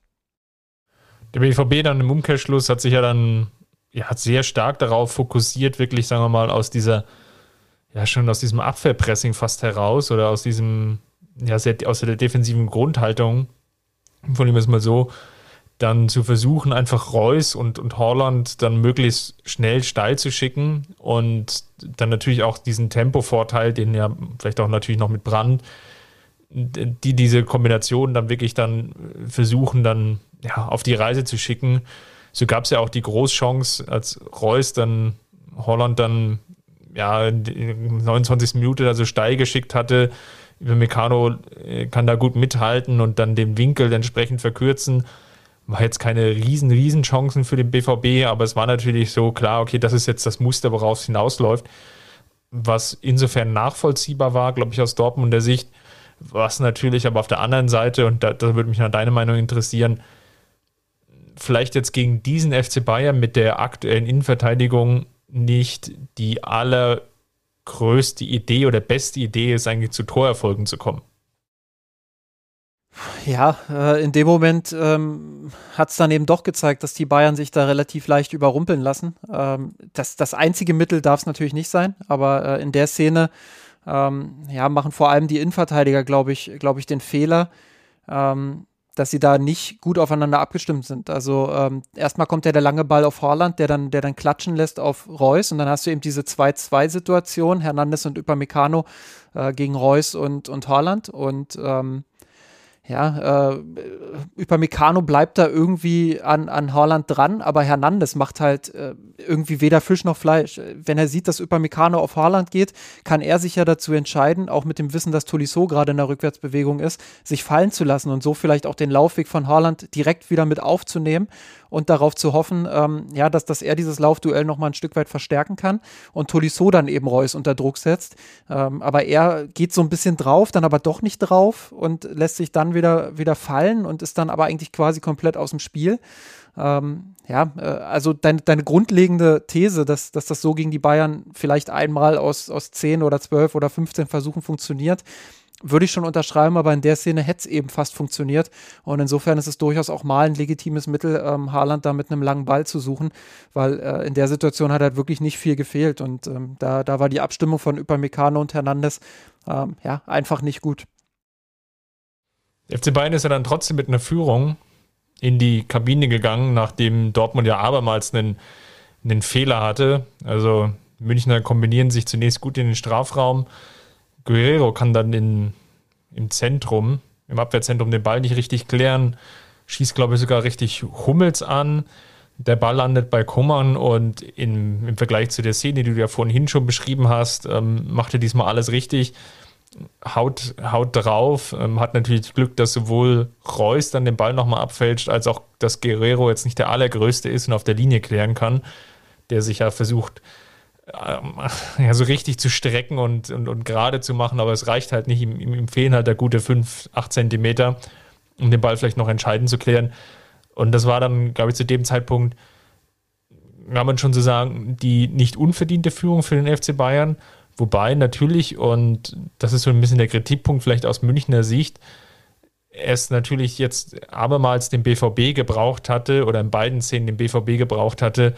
Der BVB dann im Umkehrschluss hat sich ja dann ja, hat sehr stark darauf fokussiert, wirklich, sagen wir mal, aus dieser, ja, schon aus diesem Abwehrpressing fast heraus oder aus diesem, ja, sehr, aus der defensiven Grundhaltung, von ihm ist mal so, dann zu versuchen, einfach Reus und, und Holland dann möglichst schnell steil zu schicken und dann natürlich auch diesen Tempovorteil, den ja vielleicht auch natürlich noch mit Brand, die diese Kombination dann wirklich dann versuchen, dann ja, auf die Reise zu schicken so gab es ja auch die Großchance, als Reus dann Holland dann ja in der 29. Minute also steil geschickt hatte. Über Meccano äh, kann da gut mithalten und dann den Winkel entsprechend verkürzen. War jetzt keine riesen, riesen Chancen für den BVB, aber es war natürlich so klar, okay, das ist jetzt das Muster, worauf es hinausläuft. Was insofern nachvollziehbar war, glaube ich, aus Dortmunder Sicht, was natürlich aber auf der anderen Seite, und da, da würde mich nach deine Meinung interessieren, vielleicht jetzt gegen diesen FC Bayern mit der aktuellen Innenverteidigung nicht die allergrößte Idee oder beste Idee ist, eigentlich zu Torerfolgen zu kommen. Ja, äh, in dem Moment ähm, hat es dann eben doch gezeigt, dass die Bayern sich da relativ leicht überrumpeln lassen. Ähm, das, das einzige Mittel darf es natürlich nicht sein, aber äh, in der Szene ähm, ja, machen vor allem die Innenverteidiger, glaube ich, glaube ich, den Fehler, dass sie da nicht gut aufeinander abgestimmt sind. Also ähm, erstmal kommt ja der lange Ball auf Horland, der dann, der dann klatschen lässt auf Reus und dann hast du eben diese 2-2-Situation, Hernandez und Upamecano äh, gegen Reus und, und Horland und ähm, ja, äh, Upamecano bleibt da irgendwie an, an Haaland dran, aber Hernandez macht halt äh, irgendwie weder Fisch noch Fleisch. Wenn er sieht, dass Upamecano auf Haaland geht, kann er sich ja dazu entscheiden, auch mit dem Wissen, dass Tolisso gerade in der Rückwärtsbewegung ist, sich fallen zu lassen und so vielleicht auch den Laufweg von Haaland direkt wieder mit aufzunehmen und darauf zu hoffen, ähm, ja, dass, dass er dieses Laufduell nochmal ein Stück weit verstärken kann und Tolisso dann eben Reus unter Druck setzt. Ähm, aber er geht so ein bisschen drauf, dann aber doch nicht drauf und lässt sich dann wieder, wieder fallen und ist dann aber eigentlich quasi komplett aus dem Spiel. Ähm, ja, äh, also dein, deine grundlegende These, dass, dass das so gegen die Bayern vielleicht einmal aus, aus 10 oder 12 oder 15 Versuchen funktioniert, würde ich schon unterschreiben, aber in der Szene hätte es eben fast funktioniert. Und insofern ist es durchaus auch mal ein legitimes Mittel, ähm, Haaland da mit einem langen Ball zu suchen, weil äh, in der Situation hat halt wirklich nicht viel gefehlt. Und ähm, da, da war die Abstimmung von Upamecano und Hernandez ähm, ja einfach nicht gut. Der FC Bayern ist ja dann trotzdem mit einer Führung in die Kabine gegangen, nachdem Dortmund ja abermals einen, einen Fehler hatte. Also Münchner kombinieren sich zunächst gut in den Strafraum. Guerrero kann dann in, im Zentrum, im Abwehrzentrum den Ball nicht richtig klären, schießt, glaube ich, sogar richtig Hummels an. Der Ball landet bei Kummern und in, im Vergleich zu der Szene, die du ja vorhin schon beschrieben hast, ähm, macht er diesmal alles richtig haut, haut drauf, ähm, hat natürlich Glück, dass sowohl Reus dann den Ball nochmal abfälscht, als auch, dass Guerrero jetzt nicht der allergrößte ist und auf der Linie klären kann, der sich ja versucht, ja, so richtig zu strecken und, und, und gerade zu machen, aber es reicht halt nicht. Ihm, ihm fehlen halt der gute 5, 8 Zentimeter, um den Ball vielleicht noch entscheidend zu klären. Und das war dann, glaube ich, zu dem Zeitpunkt, kann man schon so sagen, die nicht unverdiente Führung für den FC Bayern. Wobei natürlich, und das ist so ein bisschen der Kritikpunkt vielleicht aus Münchner Sicht, es natürlich jetzt abermals den BVB gebraucht hatte oder in beiden Szenen den BVB gebraucht hatte,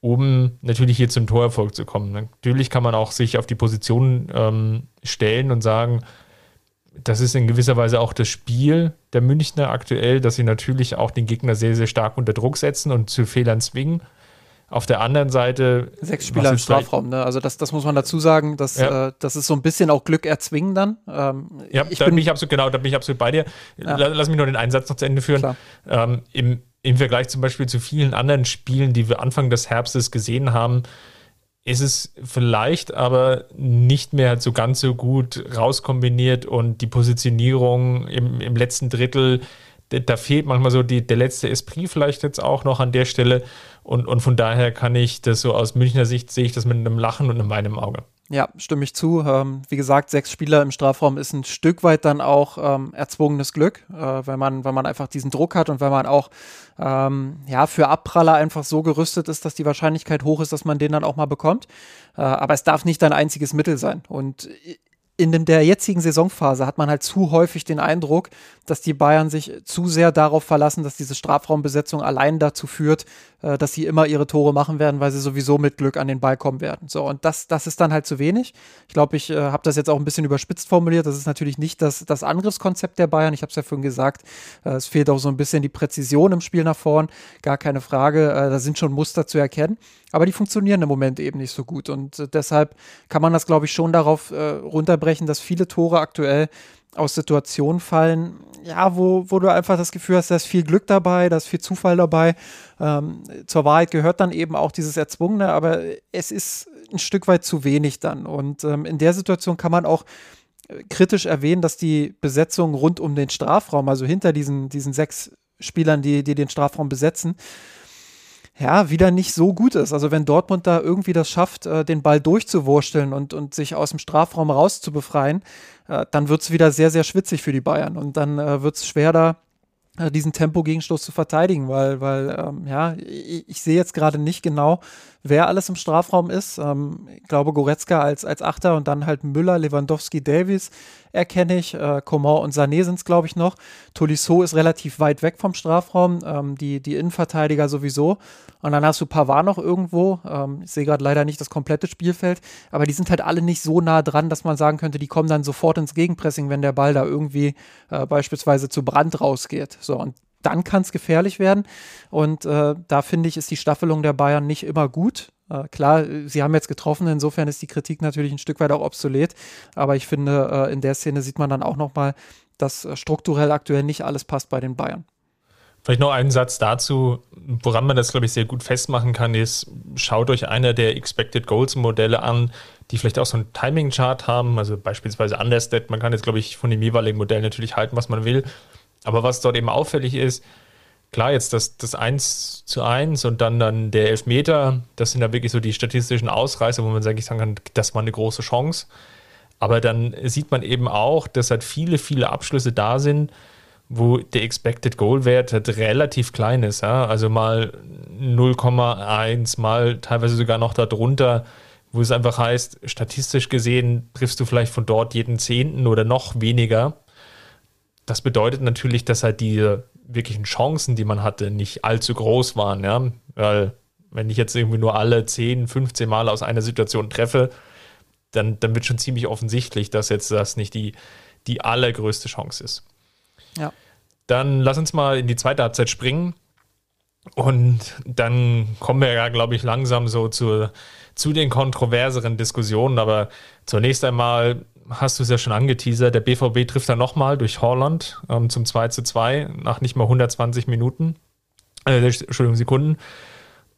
um natürlich hier zum Torerfolg zu kommen. Natürlich kann man auch sich auf die Position ähm, stellen und sagen, das ist in gewisser Weise auch das Spiel der Münchner aktuell, dass sie natürlich auch den Gegner sehr, sehr stark unter Druck setzen und zu Fehlern zwingen. Auf der anderen Seite. Sechs Spieler im Strafraum, ne? Also das, das muss man dazu sagen, dass, ja. äh, das ist so ein bisschen auch Glück erzwingen dann. Ähm, ja, ich da bin ich absolut, genau, da bin ich absolut bei dir. Ja. Lass mich nur den Einsatz noch zu Ende führen. Ähm, Im im Vergleich zum Beispiel zu vielen anderen Spielen, die wir Anfang des Herbstes gesehen haben, ist es vielleicht aber nicht mehr so ganz so gut rauskombiniert und die Positionierung im, im letzten Drittel da fehlt manchmal so die, der letzte Esprit vielleicht jetzt auch noch an der Stelle. Und, und von daher kann ich das so aus Münchner Sicht sehe ich das mit einem Lachen und in meinem Auge. Ja, stimme ich zu. Ähm, wie gesagt, sechs Spieler im Strafraum ist ein Stück weit dann auch ähm, erzwungenes Glück, äh, wenn man, wenn man einfach diesen Druck hat und wenn man auch ähm, ja für Abpraller einfach so gerüstet ist, dass die Wahrscheinlichkeit hoch ist, dass man den dann auch mal bekommt. Äh, aber es darf nicht dein einziges Mittel sein. Und in der jetzigen Saisonphase hat man halt zu häufig den Eindruck, dass die Bayern sich zu sehr darauf verlassen, dass diese Strafraumbesetzung allein dazu führt, äh, dass sie immer ihre Tore machen werden, weil sie sowieso mit Glück an den Ball kommen werden. So, und das, das ist dann halt zu wenig. Ich glaube, ich äh, habe das jetzt auch ein bisschen überspitzt formuliert. Das ist natürlich nicht das, das Angriffskonzept der Bayern. Ich habe es ja vorhin gesagt, äh, es fehlt auch so ein bisschen die Präzision im Spiel nach vorn. Gar keine Frage. Äh, da sind schon Muster zu erkennen. Aber die funktionieren im Moment eben nicht so gut. Und äh, deshalb kann man das, glaube ich, schon darauf äh, runterbrechen, dass viele Tore aktuell aus Situationen fallen, ja, wo, wo du einfach das Gefühl hast, da ist viel Glück dabei, da ist viel Zufall dabei. Ähm, zur Wahrheit gehört dann eben auch dieses Erzwungene, aber es ist ein Stück weit zu wenig dann. Und ähm, in der Situation kann man auch äh, kritisch erwähnen, dass die Besetzung rund um den Strafraum, also hinter diesen, diesen sechs Spielern, die, die den Strafraum besetzen, ja, wieder nicht so gut ist. Also wenn Dortmund da irgendwie das schafft, äh, den Ball durchzuwursteln und, und sich aus dem Strafraum rauszubefreien, äh, dann wird es wieder sehr, sehr schwitzig für die Bayern. Und dann äh, wird es schwer, da diesen Tempo-Gegenstoß zu verteidigen, weil, weil ähm, ja, ich, ich sehe jetzt gerade nicht genau, wer alles im Strafraum ist. Ähm, ich glaube, Goretzka als, als Achter und dann halt Müller, Lewandowski, Davies erkenne ich. Äh, Coman und Sané sind es, glaube ich, noch. Tolisso ist relativ weit weg vom Strafraum, ähm, die, die Innenverteidiger sowieso. Und dann hast du Pavard noch irgendwo. Ähm, ich sehe gerade leider nicht das komplette Spielfeld, aber die sind halt alle nicht so nah dran, dass man sagen könnte, die kommen dann sofort ins Gegenpressing, wenn der Ball da irgendwie äh, beispielsweise zu Brand rausgeht. So, und dann kann es gefährlich werden. Und äh, da finde ich, ist die Staffelung der Bayern nicht immer gut. Äh, klar, sie haben jetzt getroffen, insofern ist die Kritik natürlich ein Stück weit auch obsolet. Aber ich finde, äh, in der Szene sieht man dann auch nochmal, dass äh, strukturell aktuell nicht alles passt bei den Bayern. Vielleicht noch einen Satz dazu, woran man das, glaube ich, sehr gut festmachen kann, ist, schaut euch einer der Expected Goals Modelle an, die vielleicht auch so einen Timing-Chart haben, also beispielsweise Understat. Man kann jetzt, glaube ich, von dem jeweiligen Modell natürlich halten, was man will. Aber was dort eben auffällig ist, klar, jetzt das, das 1 zu 1 und dann, dann der Elfmeter, das sind ja wirklich so die statistischen Ausreißer, wo man sagen kann, das war eine große Chance. Aber dann sieht man eben auch, dass halt viele, viele Abschlüsse da sind, wo der Expected Goal Wert halt relativ klein ist. Ja? Also mal 0,1, mal teilweise sogar noch darunter, wo es einfach heißt, statistisch gesehen triffst du vielleicht von dort jeden Zehnten oder noch weniger. Das bedeutet natürlich, dass halt die wirklichen Chancen, die man hatte, nicht allzu groß waren. Ja? Weil wenn ich jetzt irgendwie nur alle 10, 15 Mal aus einer Situation treffe, dann, dann wird schon ziemlich offensichtlich, dass jetzt das nicht die, die allergrößte Chance ist. Ja. Dann lass uns mal in die zweite Halbzeit springen. Und dann kommen wir ja, glaube ich, langsam so zu, zu den kontroverseren Diskussionen. Aber zunächst einmal hast du es ja schon angeteasert, der BVB trifft dann nochmal durch Holland ähm, zum 2 zu 2 nach nicht mal 120 Minuten, äh, Entschuldigung, Sekunden.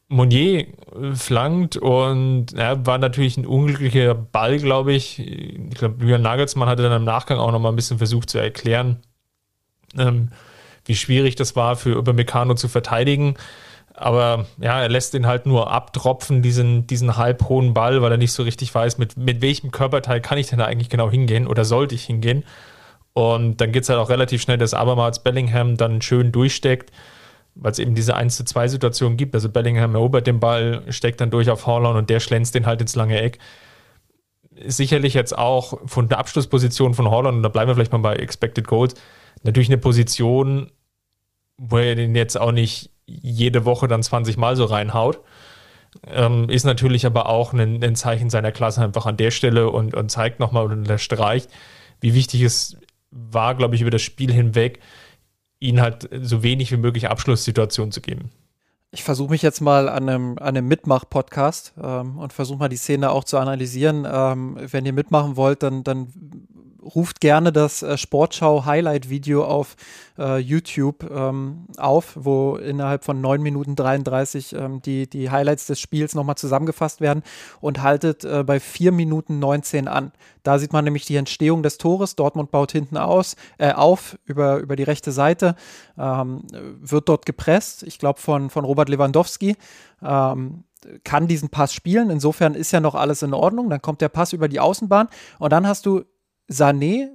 Monier äh, flankt und ja, war natürlich ein unglücklicher Ball, glaube ich. Ich glaube, Julian Nagelsmann hatte dann im Nachgang auch noch mal ein bisschen versucht zu erklären, ähm, wie schwierig das war für Upamecano zu verteidigen. Aber ja, er lässt den halt nur abtropfen, diesen, diesen halb hohen Ball, weil er nicht so richtig weiß, mit, mit welchem Körperteil kann ich denn da eigentlich genau hingehen oder sollte ich hingehen. Und dann geht es halt auch relativ schnell, dass Abermals Bellingham dann schön durchsteckt weil es eben diese 1 zu 2 Situation gibt. Also Bellingham erobert den Ball, steckt dann durch auf Haaland und der schlänzt den halt ins lange Eck. Sicherlich jetzt auch von der Abschlussposition von Haaland, und da bleiben wir vielleicht mal bei Expected Goals, natürlich eine Position, wo er den jetzt auch nicht jede Woche dann 20 Mal so reinhaut. Ähm, ist natürlich aber auch ein, ein, Zeichen seiner Klasse einfach an der Stelle und, und zeigt nochmal und unterstreicht, wie wichtig es war, glaube ich, über das Spiel hinweg, ihnen halt so wenig wie möglich Abschlusssituationen zu geben. Ich versuche mich jetzt mal an einem, an einem Mitmach-Podcast ähm, und versuche mal die Szene auch zu analysieren. Ähm, wenn ihr mitmachen wollt, dann, dann ruft gerne das äh, Sportschau-Highlight-Video auf äh, YouTube ähm, auf, wo innerhalb von 9 Minuten 33 ähm, die, die Highlights des Spiels nochmal zusammengefasst werden und haltet äh, bei 4 Minuten 19 an. Da sieht man nämlich die Entstehung des Tores. Dortmund baut hinten aus, äh, auf über, über die rechte Seite, ähm, wird dort gepresst, ich glaube von, von Robert Lewandowski. Ähm, kann diesen Pass spielen. Insofern ist ja noch alles in Ordnung. Dann kommt der Pass über die Außenbahn und dann hast du Sané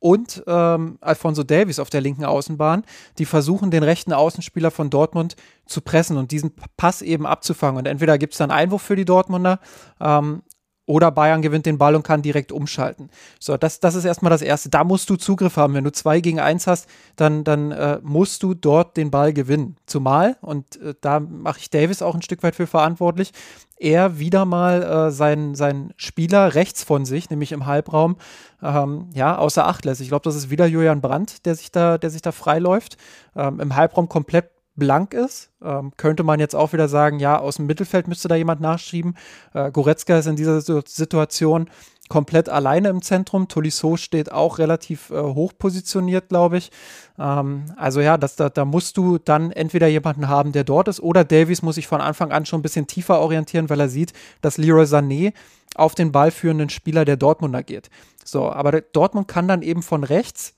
und ähm, Alfonso Davies auf der linken Außenbahn, die versuchen, den rechten Außenspieler von Dortmund zu pressen und diesen Pass eben abzufangen. Und entweder gibt es dann Einwurf für die Dortmunder ähm, oder Bayern gewinnt den Ball und kann direkt umschalten. So, das, das ist erstmal das Erste. Da musst du Zugriff haben. Wenn du zwei gegen eins hast, dann, dann äh, musst du dort den Ball gewinnen. Zumal, und äh, da mache ich Davis auch ein Stück weit für verantwortlich, er wieder mal äh, seinen, seinen Spieler rechts von sich, nämlich im Halbraum, ähm, ja, außer Acht lässt. Ich glaube, das ist wieder Julian Brandt, der sich da, der sich da freiläuft. Ähm, Im Halbraum komplett blank ist. Ähm, könnte man jetzt auch wieder sagen, ja, aus dem Mittelfeld müsste da jemand nachschieben. Äh, Goretzka ist in dieser Situation komplett alleine im Zentrum. Tolisso steht auch relativ äh, hoch positioniert, glaube ich. Ähm, also ja, das, da, da musst du dann entweder jemanden haben, der dort ist, oder Davies muss sich von Anfang an schon ein bisschen tiefer orientieren, weil er sieht, dass Leroy Sané auf den ballführenden Spieler der Dortmunder geht. So, aber Dortmund kann dann eben von rechts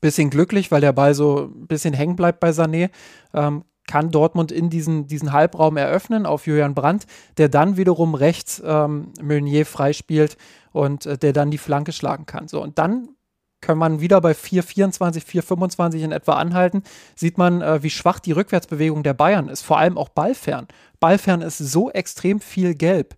bisschen glücklich, weil der Ball so ein bisschen hängen bleibt bei Sané. Ähm, kann Dortmund in diesen, diesen Halbraum eröffnen auf Julian Brandt, der dann wiederum rechts ähm, Meunier freispielt und äh, der dann die Flanke schlagen kann. So, und dann kann man wieder bei 4,24, 4,25 in etwa anhalten, sieht man, äh, wie schwach die Rückwärtsbewegung der Bayern ist, vor allem auch ballfern. Ballfern ist so extrem viel gelb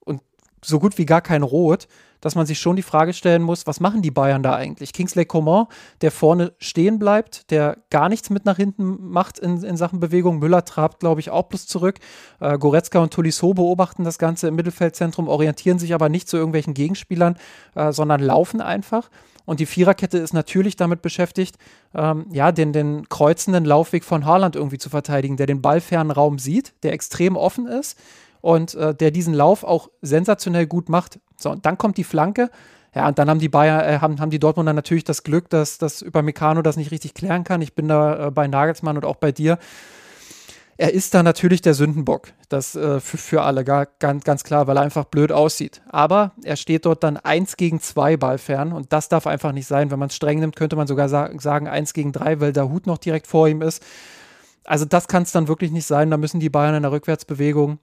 und so gut wie gar kein Rot dass man sich schon die Frage stellen muss, was machen die Bayern da eigentlich? Kingsley Coman, der vorne stehen bleibt, der gar nichts mit nach hinten macht in, in Sachen Bewegung. Müller trabt, glaube ich, auch bloß zurück. Äh, Goretzka und Tolisso beobachten das Ganze im Mittelfeldzentrum, orientieren sich aber nicht zu irgendwelchen Gegenspielern, äh, sondern laufen einfach. Und die Viererkette ist natürlich damit beschäftigt, ähm, ja, den, den kreuzenden Laufweg von Haaland irgendwie zu verteidigen, der den ballfernen Raum sieht, der extrem offen ist und äh, der diesen Lauf auch sensationell gut macht. So, und dann kommt die Flanke. Ja, und dann haben die Bayer, äh, haben, haben die Dortmunder natürlich das Glück, dass, über Meccano das nicht richtig klären kann. Ich bin da äh, bei Nagelsmann und auch bei dir. Er ist da natürlich der Sündenbock. Das äh, für, für alle gar, ganz, ganz klar, weil er einfach blöd aussieht. Aber er steht dort dann eins gegen zwei Ballfern und das darf einfach nicht sein. Wenn man es streng nimmt, könnte man sogar sa sagen eins gegen drei, weil der Hut noch direkt vor ihm ist. also das kann es dann wirklich nicht sein. Da müssen die Bayern in der Rückwärtsbewegung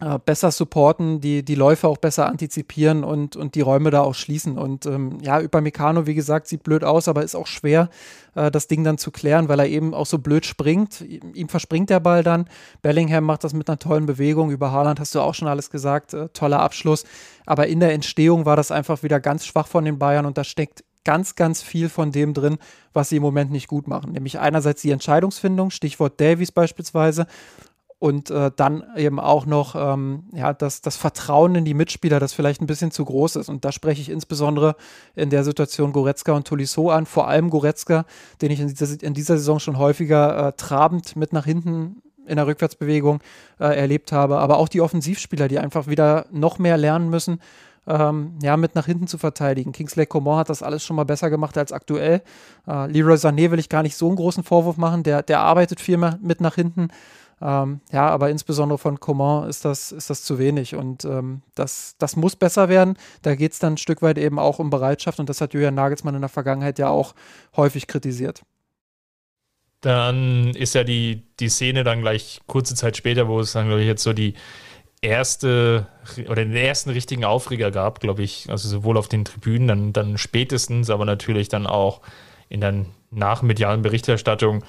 äh, besser supporten, die, die Läufe auch besser antizipieren und, und die Räume da auch schließen. Und ähm, ja, über Meccano, wie gesagt, sieht blöd aus, aber ist auch schwer, äh, das Ding dann zu klären, weil er eben auch so blöd springt. Ihm verspringt der Ball dann. Bellingham macht das mit einer tollen Bewegung. Über Haaland hast du auch schon alles gesagt. Äh, toller Abschluss. Aber in der Entstehung war das einfach wieder ganz schwach von den Bayern und da steckt ganz, ganz viel von dem drin, was sie im Moment nicht gut machen. Nämlich einerseits die Entscheidungsfindung, Stichwort Davies beispielsweise, und äh, dann eben auch noch ähm, ja, das, das Vertrauen in die Mitspieler, das vielleicht ein bisschen zu groß ist. Und da spreche ich insbesondere in der Situation Goretzka und Tolisso an, vor allem Goretzka, den ich in dieser, in dieser Saison schon häufiger äh, trabend mit nach hinten in der Rückwärtsbewegung äh, erlebt habe, aber auch die Offensivspieler, die einfach wieder noch mehr lernen müssen, ähm, ja, mit nach hinten zu verteidigen. Kingsley Coman hat das alles schon mal besser gemacht als aktuell. Äh, Leroy Sané will ich gar nicht so einen großen Vorwurf machen, der, der arbeitet viel mehr mit nach hinten. Ähm, ja, aber insbesondere von Coman ist das, ist das zu wenig und ähm, das, das muss besser werden. Da geht es dann ein Stück weit eben auch um Bereitschaft und das hat Julian Nagelsmann in der Vergangenheit ja auch häufig kritisiert. Dann ist ja die, die Szene dann gleich kurze Zeit später, wo es dann, glaube ich, jetzt so die erste oder den ersten richtigen Aufreger gab, glaube ich, also sowohl auf den Tribünen, dann, dann spätestens, aber natürlich dann auch in der nachmedialen Berichterstattung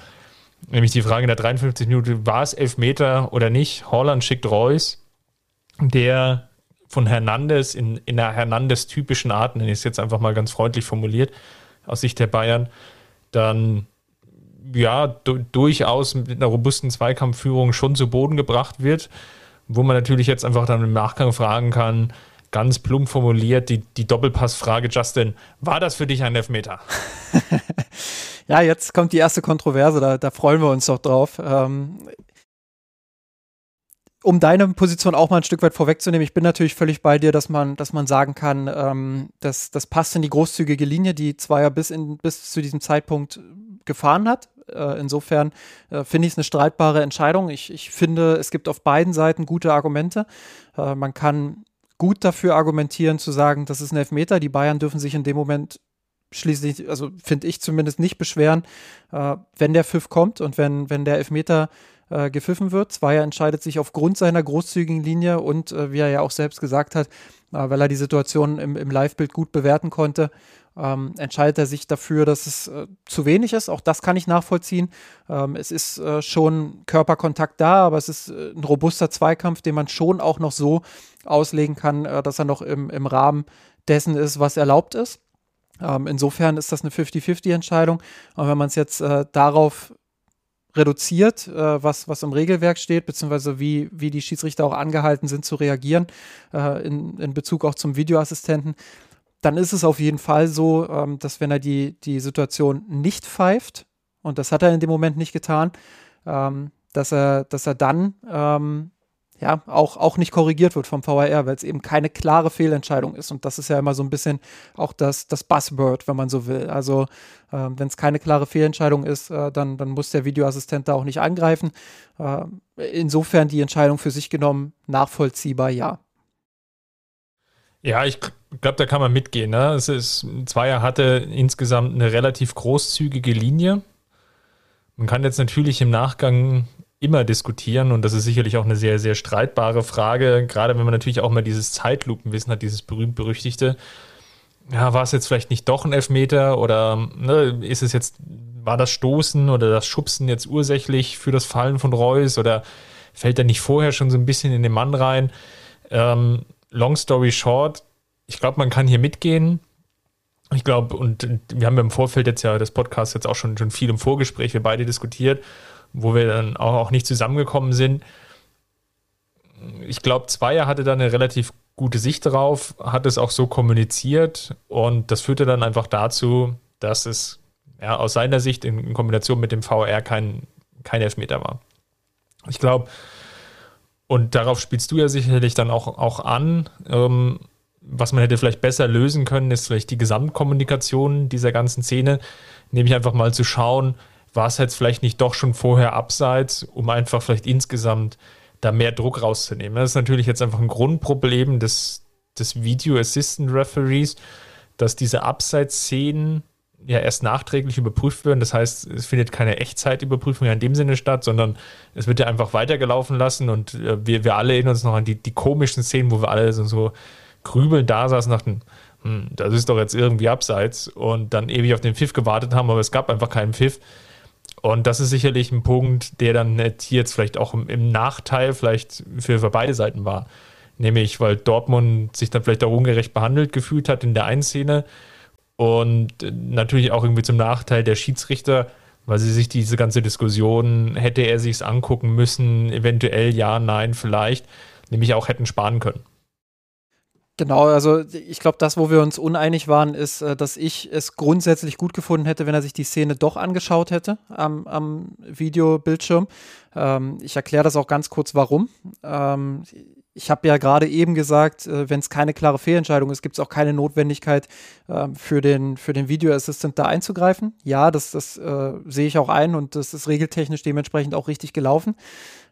Nämlich die Frage in der 53 Minute, war es Elfmeter oder nicht? Holland schickt Reus, der von Hernandez in, in einer Hernandez-typischen Art, nenne ich es jetzt einfach mal ganz freundlich formuliert, aus Sicht der Bayern, dann ja du, durchaus mit einer robusten Zweikampfführung schon zu Boden gebracht wird, wo man natürlich jetzt einfach dann im Nachgang fragen kann, ganz plump formuliert, die, die Doppelpassfrage, Justin, war das für dich ein Elfmeter? Ja, jetzt kommt die erste Kontroverse, da, da freuen wir uns doch drauf. Ähm, um deine Position auch mal ein Stück weit vorwegzunehmen, ich bin natürlich völlig bei dir, dass man, dass man sagen kann, ähm, dass das passt in die großzügige Linie, die Zweier bis, in, bis zu diesem Zeitpunkt gefahren hat. Äh, insofern äh, finde ich es eine streitbare Entscheidung. Ich, ich finde, es gibt auf beiden Seiten gute Argumente. Äh, man kann gut dafür argumentieren, zu sagen, das ist ein Elfmeter. Die Bayern dürfen sich in dem Moment schließlich, also finde ich zumindest nicht beschweren, äh, wenn der Pfiff kommt und wenn, wenn der Elfmeter äh, gepfiffen wird. Zweier entscheidet sich aufgrund seiner großzügigen Linie und äh, wie er ja auch selbst gesagt hat, äh, weil er die Situation im, im Live-Bild gut bewerten konnte, ähm, entscheidet er sich dafür, dass es äh, zu wenig ist. Auch das kann ich nachvollziehen. Ähm, es ist äh, schon Körperkontakt da, aber es ist ein robuster Zweikampf, den man schon auch noch so auslegen kann, dass er noch im, im Rahmen dessen ist, was erlaubt ist. Ähm, insofern ist das eine 50-50-Entscheidung. Und wenn man es jetzt äh, darauf reduziert, äh, was, was im Regelwerk steht, beziehungsweise wie, wie die Schiedsrichter auch angehalten sind zu reagieren äh, in, in Bezug auch zum Videoassistenten, dann ist es auf jeden Fall so, ähm, dass wenn er die, die Situation nicht pfeift, und das hat er in dem Moment nicht getan, ähm, dass, er, dass er dann ähm, ja, auch, auch nicht korrigiert wird vom VAR, weil es eben keine klare Fehlentscheidung ist. Und das ist ja immer so ein bisschen auch das, das Buzzword, wenn man so will. Also äh, wenn es keine klare Fehlentscheidung ist, äh, dann, dann muss der Videoassistent da auch nicht angreifen. Äh, insofern die Entscheidung für sich genommen nachvollziehbar, ja. Ja, ich glaube, da kann man mitgehen. Ne? Es ist, Zweier hatte insgesamt eine relativ großzügige Linie. Man kann jetzt natürlich im Nachgang immer diskutieren und das ist sicherlich auch eine sehr, sehr streitbare Frage, gerade wenn man natürlich auch mal dieses Zeitlupenwissen hat, dieses berühmt-berüchtigte. Ja, war es jetzt vielleicht nicht doch ein Elfmeter oder ne, ist es jetzt, war das Stoßen oder das Schubsen jetzt ursächlich für das Fallen von Reus oder fällt er nicht vorher schon so ein bisschen in den Mann rein? Ähm, long story short, ich glaube, man kann hier mitgehen. Ich glaube, und wir haben im Vorfeld jetzt ja das Podcast jetzt auch schon, schon viel im Vorgespräch, wir beide diskutiert wo wir dann auch, auch nicht zusammengekommen sind. Ich glaube, Zweier hatte da eine relativ gute Sicht drauf, hat es auch so kommuniziert und das führte dann einfach dazu, dass es ja, aus seiner Sicht in, in Kombination mit dem VR kein, kein Elfmeter war. Ich glaube, und darauf spielst du ja sicherlich dann auch, auch an. Ähm, was man hätte vielleicht besser lösen können, ist vielleicht die Gesamtkommunikation dieser ganzen Szene, nämlich einfach mal zu schauen, war es jetzt vielleicht nicht doch schon vorher abseits, um einfach vielleicht insgesamt da mehr Druck rauszunehmen. Das ist natürlich jetzt einfach ein Grundproblem des, des Video Assistant Referees, dass diese Abseits-Szenen ja erst nachträglich überprüft werden. Das heißt, es findet keine Echtzeitüberprüfung in dem Sinne statt, sondern es wird ja einfach weitergelaufen lassen und äh, wir, wir alle erinnern uns noch an die, die komischen Szenen, wo wir alle so, so grübeln da saßen und dachten, hm, das ist doch jetzt irgendwie abseits und dann ewig auf den Pfiff gewartet haben, aber es gab einfach keinen Pfiff. Und das ist sicherlich ein Punkt, der dann jetzt vielleicht auch im, im Nachteil vielleicht für, für beide Seiten war. Nämlich, weil Dortmund sich dann vielleicht auch ungerecht behandelt gefühlt hat in der einen Szene und natürlich auch irgendwie zum Nachteil der Schiedsrichter, weil sie sich diese ganze Diskussion, hätte er sich es angucken müssen, eventuell ja, nein, vielleicht, nämlich auch hätten sparen können. Genau, also ich glaube, das, wo wir uns uneinig waren, ist, äh, dass ich es grundsätzlich gut gefunden hätte, wenn er sich die Szene doch angeschaut hätte am, am Videobildschirm. Ähm, ich erkläre das auch ganz kurz, warum. Ähm, ich habe ja gerade eben gesagt, äh, wenn es keine klare Fehlentscheidung ist, gibt es auch keine Notwendigkeit äh, für den, für den Video Assistant da einzugreifen. Ja, das, das äh, sehe ich auch ein und das ist regeltechnisch dementsprechend auch richtig gelaufen.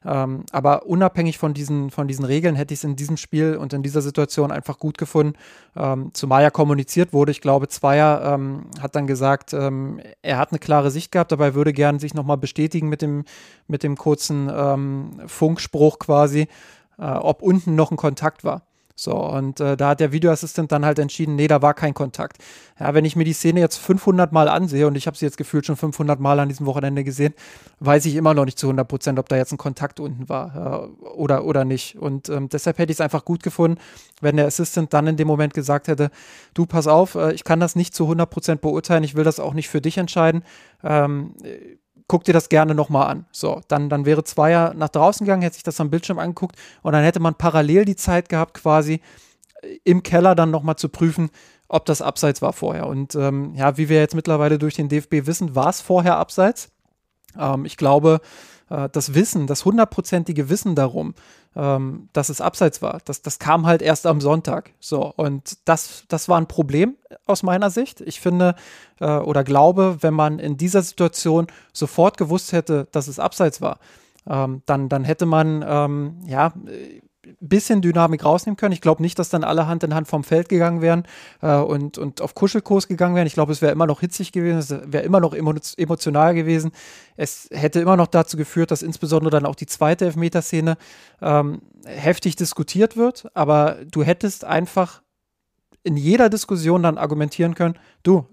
Ähm, aber unabhängig von diesen, von diesen Regeln hätte ich es in diesem Spiel und in dieser Situation einfach gut gefunden, ähm, zumal ja kommuniziert wurde. Ich glaube, Zweier ähm, hat dann gesagt, ähm, er hat eine klare Sicht gehabt, er würde gerne sich nochmal bestätigen mit dem, mit dem kurzen ähm, Funkspruch quasi äh, ob unten noch ein Kontakt war. So, und äh, da hat der Videoassistent dann halt entschieden, nee, da war kein Kontakt. Ja, wenn ich mir die Szene jetzt 500 Mal ansehe und ich habe sie jetzt gefühlt schon 500 Mal an diesem Wochenende gesehen, weiß ich immer noch nicht zu 100 Prozent, ob da jetzt ein Kontakt unten war äh, oder, oder nicht. Und ähm, deshalb hätte ich es einfach gut gefunden, wenn der Assistent dann in dem Moment gesagt hätte, du, pass auf, äh, ich kann das nicht zu 100 Prozent beurteilen, ich will das auch nicht für dich entscheiden. Ähm, guck dir das gerne nochmal an. So, dann, dann wäre Zweier nach draußen gegangen, hätte sich das am Bildschirm angeguckt und dann hätte man parallel die Zeit gehabt, quasi äh, im Keller dann nochmal zu prüfen, ob das abseits war vorher. Und ähm, ja, wie wir jetzt mittlerweile durch den DFB wissen, war es vorher abseits. Ähm, ich glaube, äh, das Wissen, das hundertprozentige Wissen darum, ähm, dass es abseits war, das, das kam halt erst am Sonntag. So, und das, das war ein Problem aus meiner Sicht. Ich finde äh, oder glaube, wenn man in dieser Situation sofort gewusst hätte, dass es abseits war, ähm, dann, dann hätte man ähm, ja bisschen Dynamik rausnehmen können. Ich glaube nicht, dass dann alle Hand in Hand vom Feld gegangen wären äh, und, und auf Kuschelkurs gegangen wären. Ich glaube, es wäre immer noch hitzig gewesen, es wäre immer noch emotional gewesen. Es hätte immer noch dazu geführt, dass insbesondere dann auch die zweite Elfmeterszene ähm, heftig diskutiert wird. Aber du hättest einfach in jeder Diskussion dann argumentieren können, du,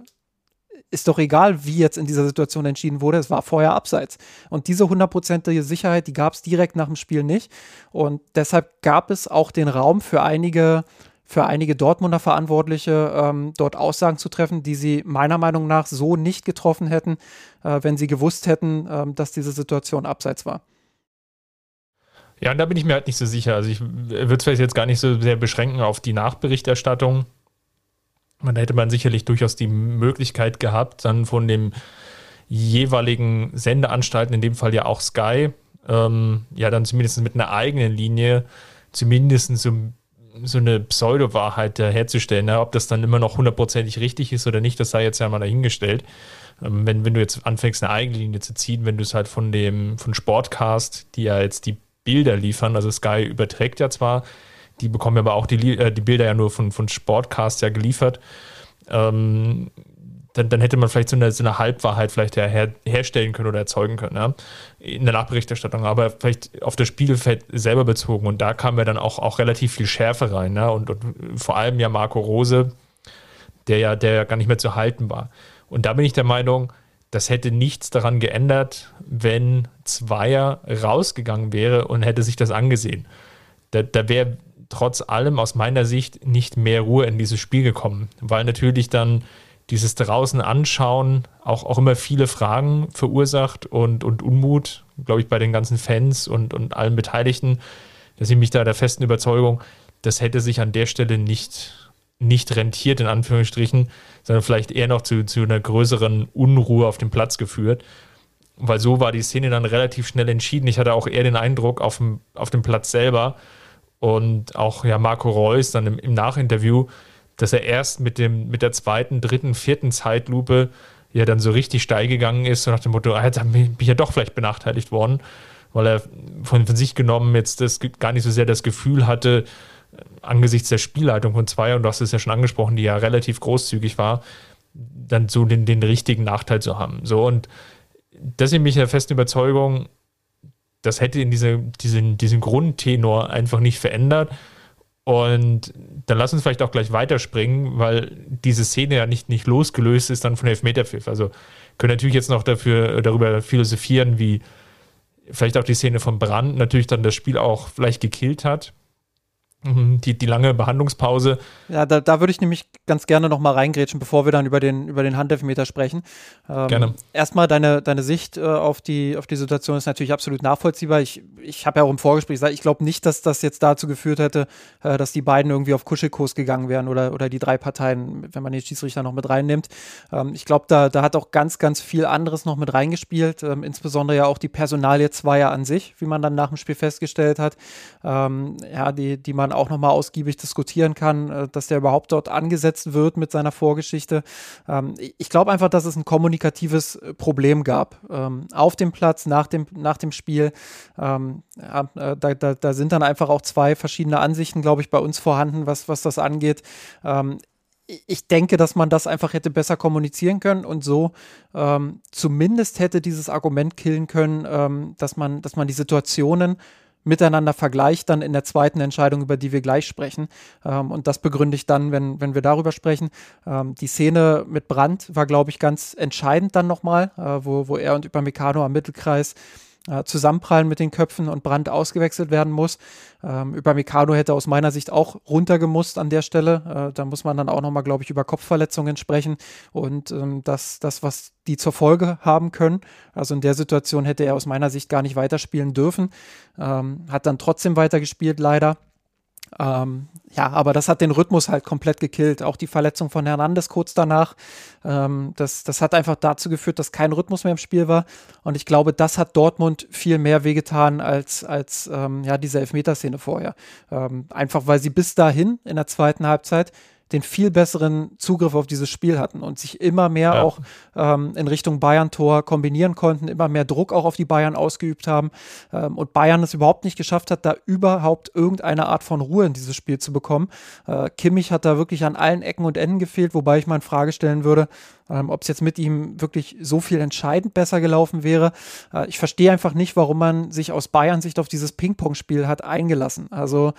ist doch egal, wie jetzt in dieser Situation entschieden wurde, es war vorher abseits. Und diese hundertprozentige Sicherheit, die gab es direkt nach dem Spiel nicht. Und deshalb gab es auch den Raum für einige, für einige Dortmunder Verantwortliche, ähm, dort Aussagen zu treffen, die sie meiner Meinung nach so nicht getroffen hätten, äh, wenn sie gewusst hätten, äh, dass diese Situation abseits war. Ja, und da bin ich mir halt nicht so sicher. Also ich würde es vielleicht jetzt gar nicht so sehr beschränken auf die Nachberichterstattung man hätte man sicherlich durchaus die Möglichkeit gehabt, dann von dem jeweiligen Sendeanstalten, in dem Fall ja auch Sky, ähm, ja dann zumindest mit einer eigenen Linie, zumindest so, so eine Pseudo-Wahrheit herzustellen. Ja, ob das dann immer noch hundertprozentig richtig ist oder nicht, das sei jetzt ja mal dahingestellt. Ähm, wenn, wenn du jetzt anfängst, eine eigene Linie zu ziehen, wenn du es halt von dem, von Sportcast, die ja jetzt die Bilder liefern, also Sky überträgt ja zwar die bekommen aber auch die, äh, die Bilder ja nur von, von Sportcast ja geliefert. Ähm, dann, dann, hätte man vielleicht so eine, so eine Halbwahrheit vielleicht her, herstellen können oder erzeugen können, ja? in der Nachberichterstattung, aber vielleicht auf das Spielfeld selber bezogen. Und da kam ja dann auch, auch relativ viel Schärfe rein. Ja? Und, und vor allem ja Marco Rose, der ja, der ja gar nicht mehr zu halten war. Und da bin ich der Meinung, das hätte nichts daran geändert, wenn Zweier rausgegangen wäre und hätte sich das angesehen. Da, da wäre trotz allem aus meiner Sicht nicht mehr Ruhe in dieses Spiel gekommen, weil natürlich dann dieses draußen anschauen auch, auch immer viele Fragen verursacht und, und Unmut, glaube ich, bei den ganzen Fans und, und allen Beteiligten, dass ich mich da der festen Überzeugung, das hätte sich an der Stelle nicht, nicht rentiert, in Anführungsstrichen, sondern vielleicht eher noch zu, zu einer größeren Unruhe auf dem Platz geführt. Weil so war die Szene dann relativ schnell entschieden. Ich hatte auch eher den Eindruck auf dem, auf dem Platz selber, und auch ja Marco Reus dann im, im Nachinterview, dass er erst mit, dem, mit der zweiten, dritten, vierten Zeitlupe ja dann so richtig steil gegangen ist, so nach dem Motto, ah, jetzt bin ich ja doch vielleicht benachteiligt worden, weil er von, von sich genommen jetzt das gar nicht so sehr das Gefühl hatte, angesichts der Spielleitung von zwei, und du hast es ja schon angesprochen, die ja relativ großzügig war, dann so den, den richtigen Nachteil zu haben. So und deswegen bin ich der festen Überzeugung, das hätte in diese, diesen, diesen Grundtenor einfach nicht verändert. Und dann lass uns vielleicht auch gleich weiterspringen, weil diese Szene ja nicht, nicht losgelöst ist dann von Elfmeterpfiff. Also können natürlich jetzt noch dafür, darüber philosophieren, wie vielleicht auch die Szene von Brand natürlich dann das Spiel auch vielleicht gekillt hat. Mhm, die, die lange Behandlungspause. Ja, da, da würde ich nämlich ganz gerne noch mal reingrätschen, bevor wir dann über den, über den Handelfmeter sprechen. Ähm, gerne. Erstmal deine, deine Sicht äh, auf, die, auf die Situation ist natürlich absolut nachvollziehbar. Ich, ich habe ja auch im Vorgespräch gesagt, ich glaube nicht, dass das jetzt dazu geführt hätte, äh, dass die beiden irgendwie auf Kuschelkurs gegangen wären oder, oder die drei Parteien, wenn man den Schiedsrichter noch mit reinnimmt. Ähm, ich glaube, da, da hat auch ganz, ganz viel anderes noch mit reingespielt, ähm, insbesondere ja auch die Personalie Zweier an sich, wie man dann nach dem Spiel festgestellt hat. Ähm, ja, die, die man man auch nochmal ausgiebig diskutieren kann, äh, dass der überhaupt dort angesetzt wird mit seiner Vorgeschichte. Ähm, ich glaube einfach, dass es ein kommunikatives äh, Problem gab. Ähm, auf dem Platz, nach dem, nach dem Spiel. Ähm, äh, da, da, da, sind dann einfach auch zwei verschiedene Ansichten, glaube ich, bei uns vorhanden, was, was das angeht ich denke, dass man das einfach hätte besser kommunizieren können und so ähm, zumindest hätte dieses Argument killen können, ähm, dass man, dass man die Situationen miteinander vergleicht, dann in der zweiten Entscheidung, über die wir gleich sprechen. Ähm, und das begründe ich dann, wenn, wenn wir darüber sprechen. Ähm, die Szene mit Brandt war, glaube ich, ganz entscheidend dann nochmal, äh, wo, wo er und Upamecano am Mittelkreis äh, zusammenprallen mit den Köpfen und Brand ausgewechselt werden muss. Ähm, über Mikado hätte aus meiner Sicht auch runtergemusst an der Stelle. Äh, da muss man dann auch nochmal, glaube ich, über Kopfverletzungen sprechen und ähm, das, das, was die zur Folge haben können. Also in der Situation hätte er aus meiner Sicht gar nicht weiterspielen dürfen. Ähm, hat dann trotzdem weitergespielt, leider. Ähm, ja, aber das hat den Rhythmus halt komplett gekillt. Auch die Verletzung von Hernandez kurz danach. Ähm, das, das hat einfach dazu geführt, dass kein Rhythmus mehr im Spiel war. Und ich glaube, das hat Dortmund viel mehr wehgetan als, als ähm, ja, diese Elfmeterszene vorher. Ähm, einfach weil sie bis dahin in der zweiten Halbzeit den viel besseren Zugriff auf dieses Spiel hatten und sich immer mehr ja. auch ähm, in Richtung Bayern-Tor kombinieren konnten, immer mehr Druck auch auf die Bayern ausgeübt haben ähm, und Bayern es überhaupt nicht geschafft hat, da überhaupt irgendeine Art von Ruhe in dieses Spiel zu bekommen. Äh, Kimmich hat da wirklich an allen Ecken und Enden gefehlt, wobei ich mal in Frage stellen würde, ähm, ob es jetzt mit ihm wirklich so viel entscheidend besser gelaufen wäre. Äh, ich verstehe einfach nicht, warum man sich aus Bayern Sicht auf dieses Ping-Pong-Spiel hat eingelassen. Also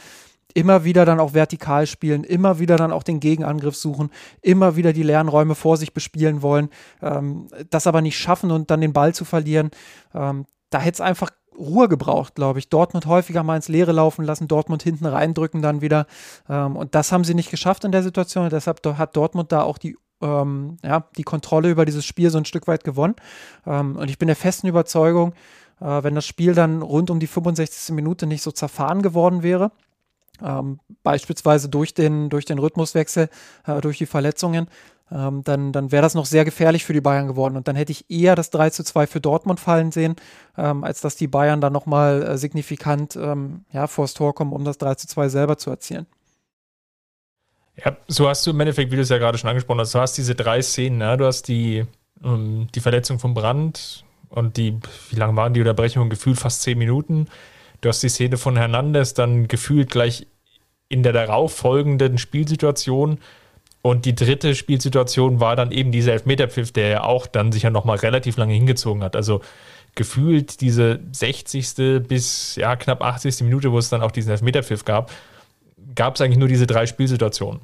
immer wieder dann auch vertikal spielen, immer wieder dann auch den Gegenangriff suchen, immer wieder die leeren Räume vor sich bespielen wollen, ähm, das aber nicht schaffen und dann den Ball zu verlieren. Ähm, da hätte es einfach Ruhe gebraucht, glaube ich. Dortmund häufiger mal ins Leere laufen lassen, Dortmund hinten reindrücken dann wieder. Ähm, und das haben sie nicht geschafft in der Situation. Deshalb hat Dortmund da auch die, ähm, ja, die Kontrolle über dieses Spiel so ein Stück weit gewonnen. Ähm, und ich bin der festen Überzeugung, äh, wenn das Spiel dann rund um die 65. Minute nicht so zerfahren geworden wäre, ähm, beispielsweise durch den, durch den Rhythmuswechsel, äh, durch die Verletzungen, ähm, dann, dann wäre das noch sehr gefährlich für die Bayern geworden. Und dann hätte ich eher das 3 zu 2 für Dortmund fallen sehen, ähm, als dass die Bayern dann nochmal äh, signifikant ähm, ja, vors Tor kommen, um das 3 zu 2 selber zu erzielen. Ja, so hast du im Endeffekt, wie du es ja gerade schon angesprochen hast, du hast diese drei Szenen, ne? du hast die, ähm, die Verletzung von Brand und die, wie lange waren die Unterbrechungen? Gefühlt fast zehn Minuten. Du hast die Szene von Hernandez dann gefühlt gleich in der darauf folgenden Spielsituation. Und die dritte Spielsituation war dann eben dieser Elfmeterpfiff, der ja auch dann sich ja nochmal relativ lange hingezogen hat. Also gefühlt diese 60. bis ja, knapp 80. Minute, wo es dann auch diesen Elfmeterpfiff gab, gab es eigentlich nur diese drei Spielsituationen.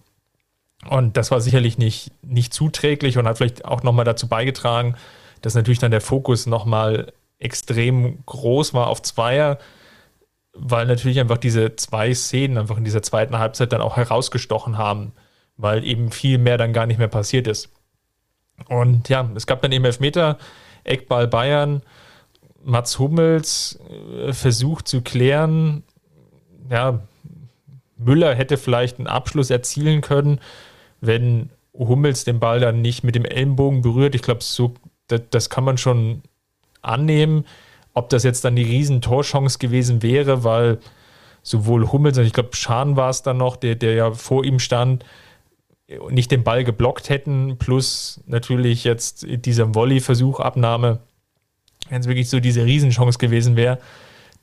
Und das war sicherlich nicht, nicht zuträglich und hat vielleicht auch nochmal dazu beigetragen, dass natürlich dann der Fokus nochmal extrem groß war auf Zweier weil natürlich einfach diese zwei Szenen einfach in dieser zweiten Halbzeit dann auch herausgestochen haben, weil eben viel mehr dann gar nicht mehr passiert ist. Und ja, es gab dann eben Elfmeter, Eckball Bayern, Mats Hummels äh, versucht zu klären, ja, Müller hätte vielleicht einen Abschluss erzielen können, wenn Hummels den Ball dann nicht mit dem Ellenbogen berührt. Ich glaube, so, das, das kann man schon annehmen. Ob das jetzt dann die Riesentorchance gewesen wäre, weil sowohl Hummels, ich glaube, Schahn war es dann noch, der, der ja vor ihm stand, nicht den Ball geblockt hätten, plus natürlich jetzt dieser Volley-Versuchabnahme, wenn es wirklich so diese Riesenchance gewesen wäre,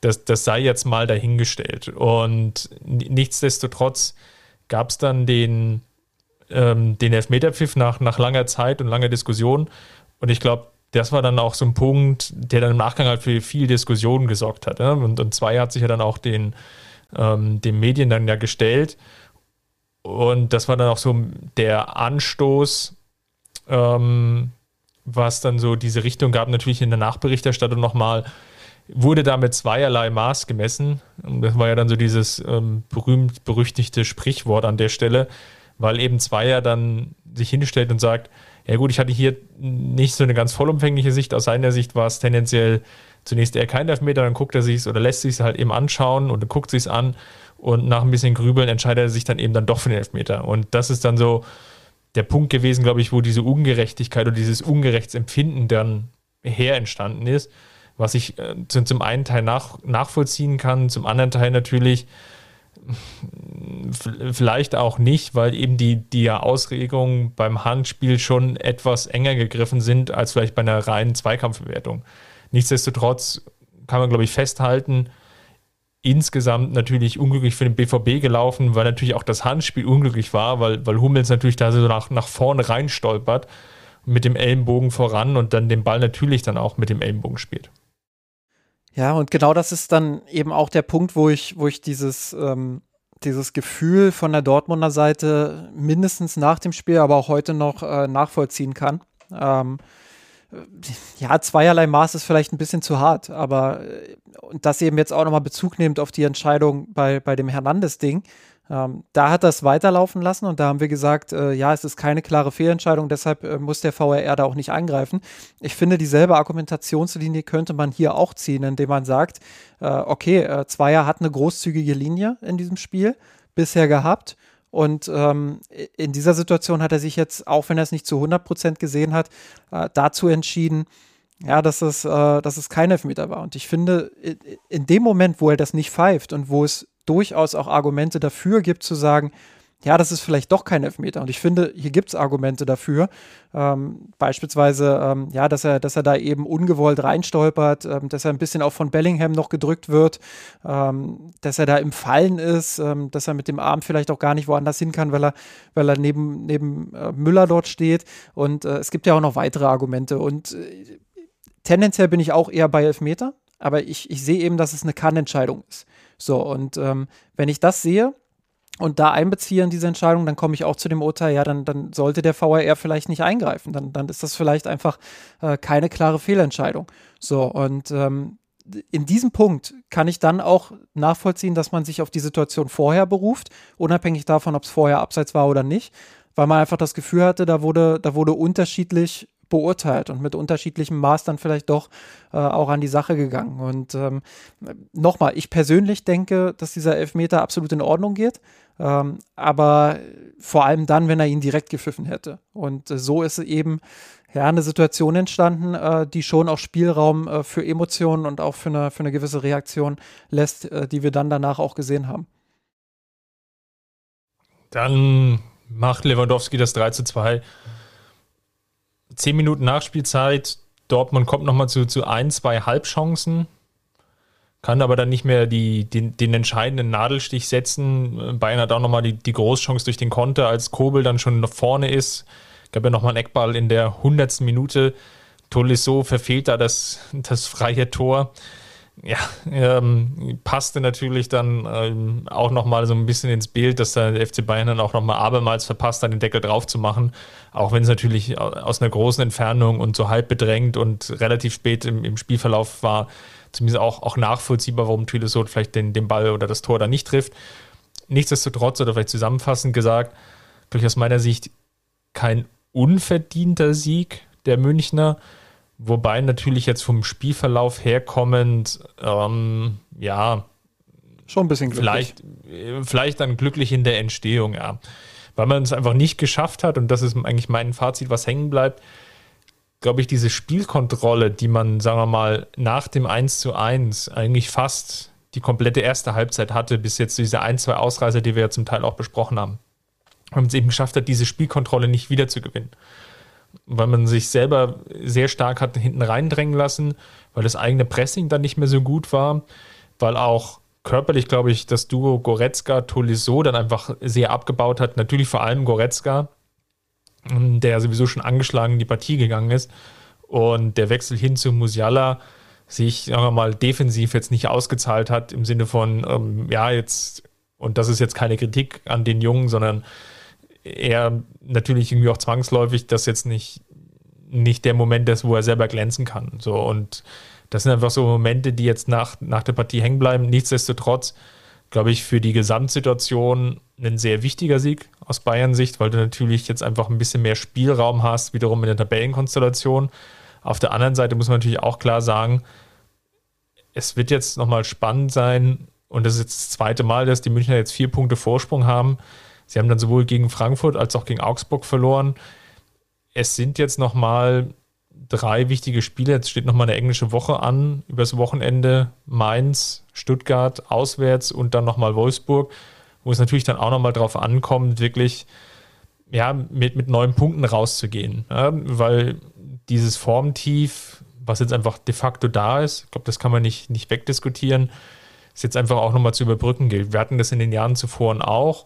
das, das sei jetzt mal dahingestellt. Und nichtsdestotrotz gab es dann den ähm, den Elfmeterpfiff nach, nach langer Zeit und langer Diskussion. Und ich glaube, das war dann auch so ein Punkt, der dann im Nachgang halt für viel Diskussion gesorgt hat. Ne? Und, und zwei hat sich ja dann auch den, ähm, den Medien dann ja gestellt. Und das war dann auch so der Anstoß, ähm, was dann so diese Richtung gab, natürlich in der Nachberichterstattung nochmal, wurde da mit zweierlei Maß gemessen. Und das war ja dann so dieses ähm, berühmt-berüchtigte Sprichwort an der Stelle, weil eben Zweier dann sich hinstellt und sagt, ja gut, ich hatte hier nicht so eine ganz vollumfängliche Sicht. Aus seiner Sicht war es tendenziell zunächst eher kein Elfmeter, dann guckt er sich oder lässt sich es halt eben anschauen und guckt sich es an und nach ein bisschen Grübeln entscheidet er sich dann eben dann doch für den Elfmeter. Und das ist dann so der Punkt gewesen, glaube ich, wo diese Ungerechtigkeit oder dieses Ungerechtsempfinden dann her entstanden ist, was ich äh, zum einen Teil nach, nachvollziehen kann, zum anderen Teil natürlich vielleicht auch nicht, weil eben die, die Ausregungen beim Handspiel schon etwas enger gegriffen sind als vielleicht bei einer reinen Zweikampfbewertung. Nichtsdestotrotz kann man, glaube ich, festhalten, insgesamt natürlich unglücklich für den BVB gelaufen, weil natürlich auch das Handspiel unglücklich war, weil, weil Hummels natürlich da so nach, nach vorne rein stolpert mit dem Ellenbogen voran und dann den Ball natürlich dann auch mit dem Ellenbogen spielt. Ja, und genau das ist dann eben auch der Punkt, wo ich, wo ich dieses, ähm, dieses Gefühl von der Dortmunder Seite mindestens nach dem Spiel, aber auch heute noch äh, nachvollziehen kann. Ähm, ja, zweierlei Maß ist vielleicht ein bisschen zu hart, aber äh, und das eben jetzt auch nochmal Bezug nehmend auf die Entscheidung bei, bei dem Hernandez-Ding. Ähm, da hat das weiterlaufen lassen und da haben wir gesagt, äh, ja, es ist keine klare Fehlentscheidung, deshalb äh, muss der VRR da auch nicht eingreifen. Ich finde, dieselbe Argumentationslinie könnte man hier auch ziehen, indem man sagt, äh, okay, äh, Zweier hat eine großzügige Linie in diesem Spiel bisher gehabt. Und ähm, in dieser Situation hat er sich jetzt, auch wenn er es nicht zu 100 Prozent gesehen hat, äh, dazu entschieden, ja, dass es, äh, dass es kein Elfmeter war. Und ich finde, in dem Moment, wo er das nicht pfeift und wo es durchaus auch Argumente dafür gibt, zu sagen, ja, das ist vielleicht doch kein Elfmeter. Und ich finde, hier gibt es Argumente dafür. Ähm, beispielsweise, ähm, ja, dass er, dass er da eben ungewollt reinstolpert, ähm, dass er ein bisschen auch von Bellingham noch gedrückt wird, ähm, dass er da im Fallen ist, ähm, dass er mit dem Arm vielleicht auch gar nicht woanders hin kann, weil er, weil er neben, neben äh, Müller dort steht. Und äh, es gibt ja auch noch weitere Argumente. Und äh, tendenziell bin ich auch eher bei Elfmeter, aber ich, ich sehe eben, dass es eine Kann-Entscheidung ist. So, und ähm, wenn ich das sehe und da einbeziehe in diese Entscheidung, dann komme ich auch zu dem Urteil, ja, dann, dann sollte der VAR vielleicht nicht eingreifen. Dann, dann ist das vielleicht einfach äh, keine klare Fehlentscheidung. So, und ähm, in diesem Punkt kann ich dann auch nachvollziehen, dass man sich auf die Situation vorher beruft, unabhängig davon, ob es vorher abseits war oder nicht, weil man einfach das Gefühl hatte, da wurde, da wurde unterschiedlich beurteilt und mit unterschiedlichem Maß dann vielleicht doch äh, auch an die Sache gegangen. Und ähm, nochmal, ich persönlich denke, dass dieser Elfmeter absolut in Ordnung geht, ähm, aber vor allem dann, wenn er ihn direkt gepfiffen hätte. Und äh, so ist eben ja, eine Situation entstanden, äh, die schon auch Spielraum äh, für Emotionen und auch für eine, für eine gewisse Reaktion lässt, äh, die wir dann danach auch gesehen haben. Dann macht Lewandowski das 3 zu 2 zehn Minuten Nachspielzeit, Dortmund kommt nochmal zu, zu ein, zwei Halbchancen, kann aber dann nicht mehr die, den, den entscheidenden Nadelstich setzen. Bayern hat auch nochmal die, die Großchance durch den Konter, als Kobel dann schon vorne ist. Gab ja nochmal einen Eckball in der hundertsten Minute. Tolisso verfehlt da das, das freie Tor ja, ähm, passte natürlich dann ähm, auch nochmal so ein bisschen ins Bild, dass der FC Bayern dann auch nochmal abermals verpasst hat, den Deckel drauf zu machen. Auch wenn es natürlich aus einer großen Entfernung und so halb bedrängt und relativ spät im, im Spielverlauf war, zumindest auch, auch nachvollziehbar, warum Tüleso vielleicht den, den Ball oder das Tor da nicht trifft. Nichtsdestotrotz, oder vielleicht zusammenfassend gesagt, durch aus meiner Sicht kein unverdienter Sieg der Münchner Wobei natürlich jetzt vom Spielverlauf herkommend, ähm, ja, schon ein bisschen glücklich. Vielleicht, vielleicht dann glücklich in der Entstehung, ja. Weil man es einfach nicht geschafft hat, und das ist eigentlich mein Fazit, was hängen bleibt, glaube ich, diese Spielkontrolle, die man, sagen wir mal, nach dem 1 zu 1 eigentlich fast die komplette erste Halbzeit hatte, bis jetzt diese ein, zwei Ausreißer, die wir ja zum Teil auch besprochen haben. Man es eben geschafft hat, diese Spielkontrolle nicht wieder zu gewinnen weil man sich selber sehr stark hat hinten reindrängen lassen, weil das eigene Pressing dann nicht mehr so gut war, weil auch körperlich, glaube ich, das Duo Goretzka-Tolisso dann einfach sehr abgebaut hat. Natürlich vor allem Goretzka, der sowieso schon angeschlagen in die Partie gegangen ist. Und der Wechsel hin zu Musiala sich, sagen wir mal, defensiv jetzt nicht ausgezahlt hat, im Sinne von, ähm, ja, jetzt, und das ist jetzt keine Kritik an den Jungen, sondern eher natürlich irgendwie auch zwangsläufig, dass jetzt nicht, nicht der Moment ist, wo er selber glänzen kann. So, und das sind einfach so Momente, die jetzt nach, nach der Partie hängen bleiben. Nichtsdestotrotz, glaube ich, für die Gesamtsituation ein sehr wichtiger Sieg aus Bayern-Sicht, weil du natürlich jetzt einfach ein bisschen mehr Spielraum hast, wiederum in der Tabellenkonstellation. Auf der anderen Seite muss man natürlich auch klar sagen, es wird jetzt nochmal spannend sein, und das ist jetzt das zweite Mal, dass die Münchner jetzt vier Punkte Vorsprung haben. Sie haben dann sowohl gegen Frankfurt als auch gegen Augsburg verloren. Es sind jetzt nochmal drei wichtige Spiele. Jetzt steht nochmal eine englische Woche an, übers Wochenende Mainz, Stuttgart auswärts und dann nochmal Wolfsburg, wo es natürlich dann auch nochmal drauf ankommt, wirklich ja, mit, mit neun Punkten rauszugehen. Ja, weil dieses Formtief, was jetzt einfach de facto da ist, ich glaube, das kann man nicht, nicht wegdiskutieren, ist jetzt einfach auch nochmal zu überbrücken gilt. Wir hatten das in den Jahren zuvor auch,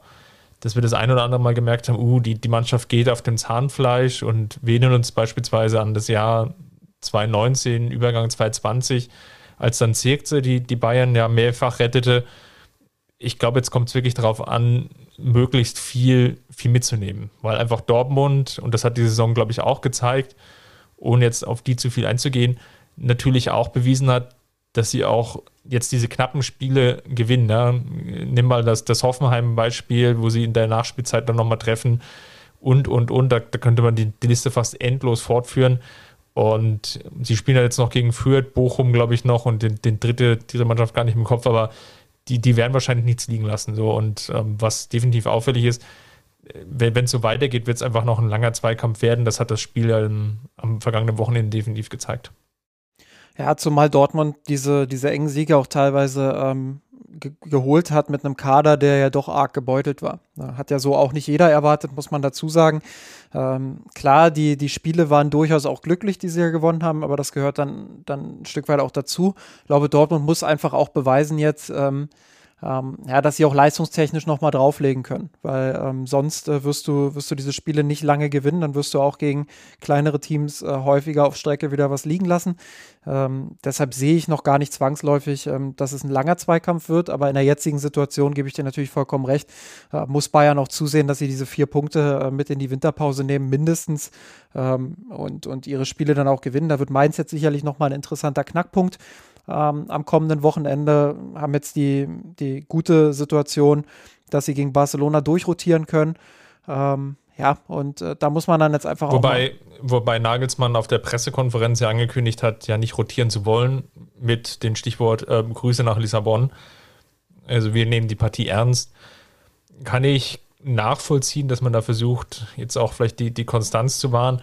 dass wir das ein oder andere Mal gemerkt haben, uh, die, die Mannschaft geht auf dem Zahnfleisch und erinnern uns beispielsweise an das Jahr 2019, Übergang 2020, als dann Zirkze die, die Bayern ja mehrfach rettete. Ich glaube, jetzt kommt es wirklich darauf an, möglichst viel, viel mitzunehmen, weil einfach Dortmund, und das hat die Saison, glaube ich, auch gezeigt, ohne jetzt auf die zu viel einzugehen, natürlich auch bewiesen hat, dass sie auch jetzt diese knappen Spiele gewinnen. Ja. Nimm mal das, das Hoffenheim-Beispiel, wo sie in der Nachspielzeit dann nochmal treffen und, und, und. Da, da könnte man die, die, Liste fast endlos fortführen. Und sie spielen ja jetzt noch gegen Fürth, Bochum, glaube ich, noch und den, den dritte, diese Mannschaft gar nicht im Kopf, aber die, die werden wahrscheinlich nichts liegen lassen. So. Und ähm, was definitiv auffällig ist, wenn es so weitergeht, wird es einfach noch ein langer Zweikampf werden. Das hat das Spiel ähm, am vergangenen Wochenende definitiv gezeigt. Ja, zumal Dortmund diese, diese engen Siege auch teilweise ähm, ge geholt hat mit einem Kader, der ja doch arg gebeutelt war. Hat ja so auch nicht jeder erwartet, muss man dazu sagen. Ähm, klar, die, die Spiele waren durchaus auch glücklich, die sie ja gewonnen haben, aber das gehört dann, dann ein Stück weit auch dazu. Ich glaube, Dortmund muss einfach auch beweisen jetzt, ähm, ähm, ja, dass sie auch leistungstechnisch nochmal drauflegen können. Weil ähm, sonst äh, wirst, du, wirst du diese Spiele nicht lange gewinnen. Dann wirst du auch gegen kleinere Teams äh, häufiger auf Strecke wieder was liegen lassen. Ähm, deshalb sehe ich noch gar nicht zwangsläufig, ähm, dass es ein langer Zweikampf wird. Aber in der jetzigen Situation gebe ich dir natürlich vollkommen recht. Äh, muss Bayern auch zusehen, dass sie diese vier Punkte äh, mit in die Winterpause nehmen, mindestens. Ähm, und, und ihre Spiele dann auch gewinnen. Da wird Mainz jetzt sicherlich nochmal ein interessanter Knackpunkt ähm, am kommenden Wochenende, haben jetzt die, die gute Situation, dass sie gegen Barcelona durchrotieren können. Ähm, ja, und äh, da muss man dann jetzt einfach wobei, auch. Wobei Nagelsmann auf der Pressekonferenz ja angekündigt hat, ja nicht rotieren zu wollen, mit dem Stichwort äh, Grüße nach Lissabon. Also wir nehmen die Partie ernst. Kann ich nachvollziehen, dass man da versucht, jetzt auch vielleicht die, die Konstanz zu wahren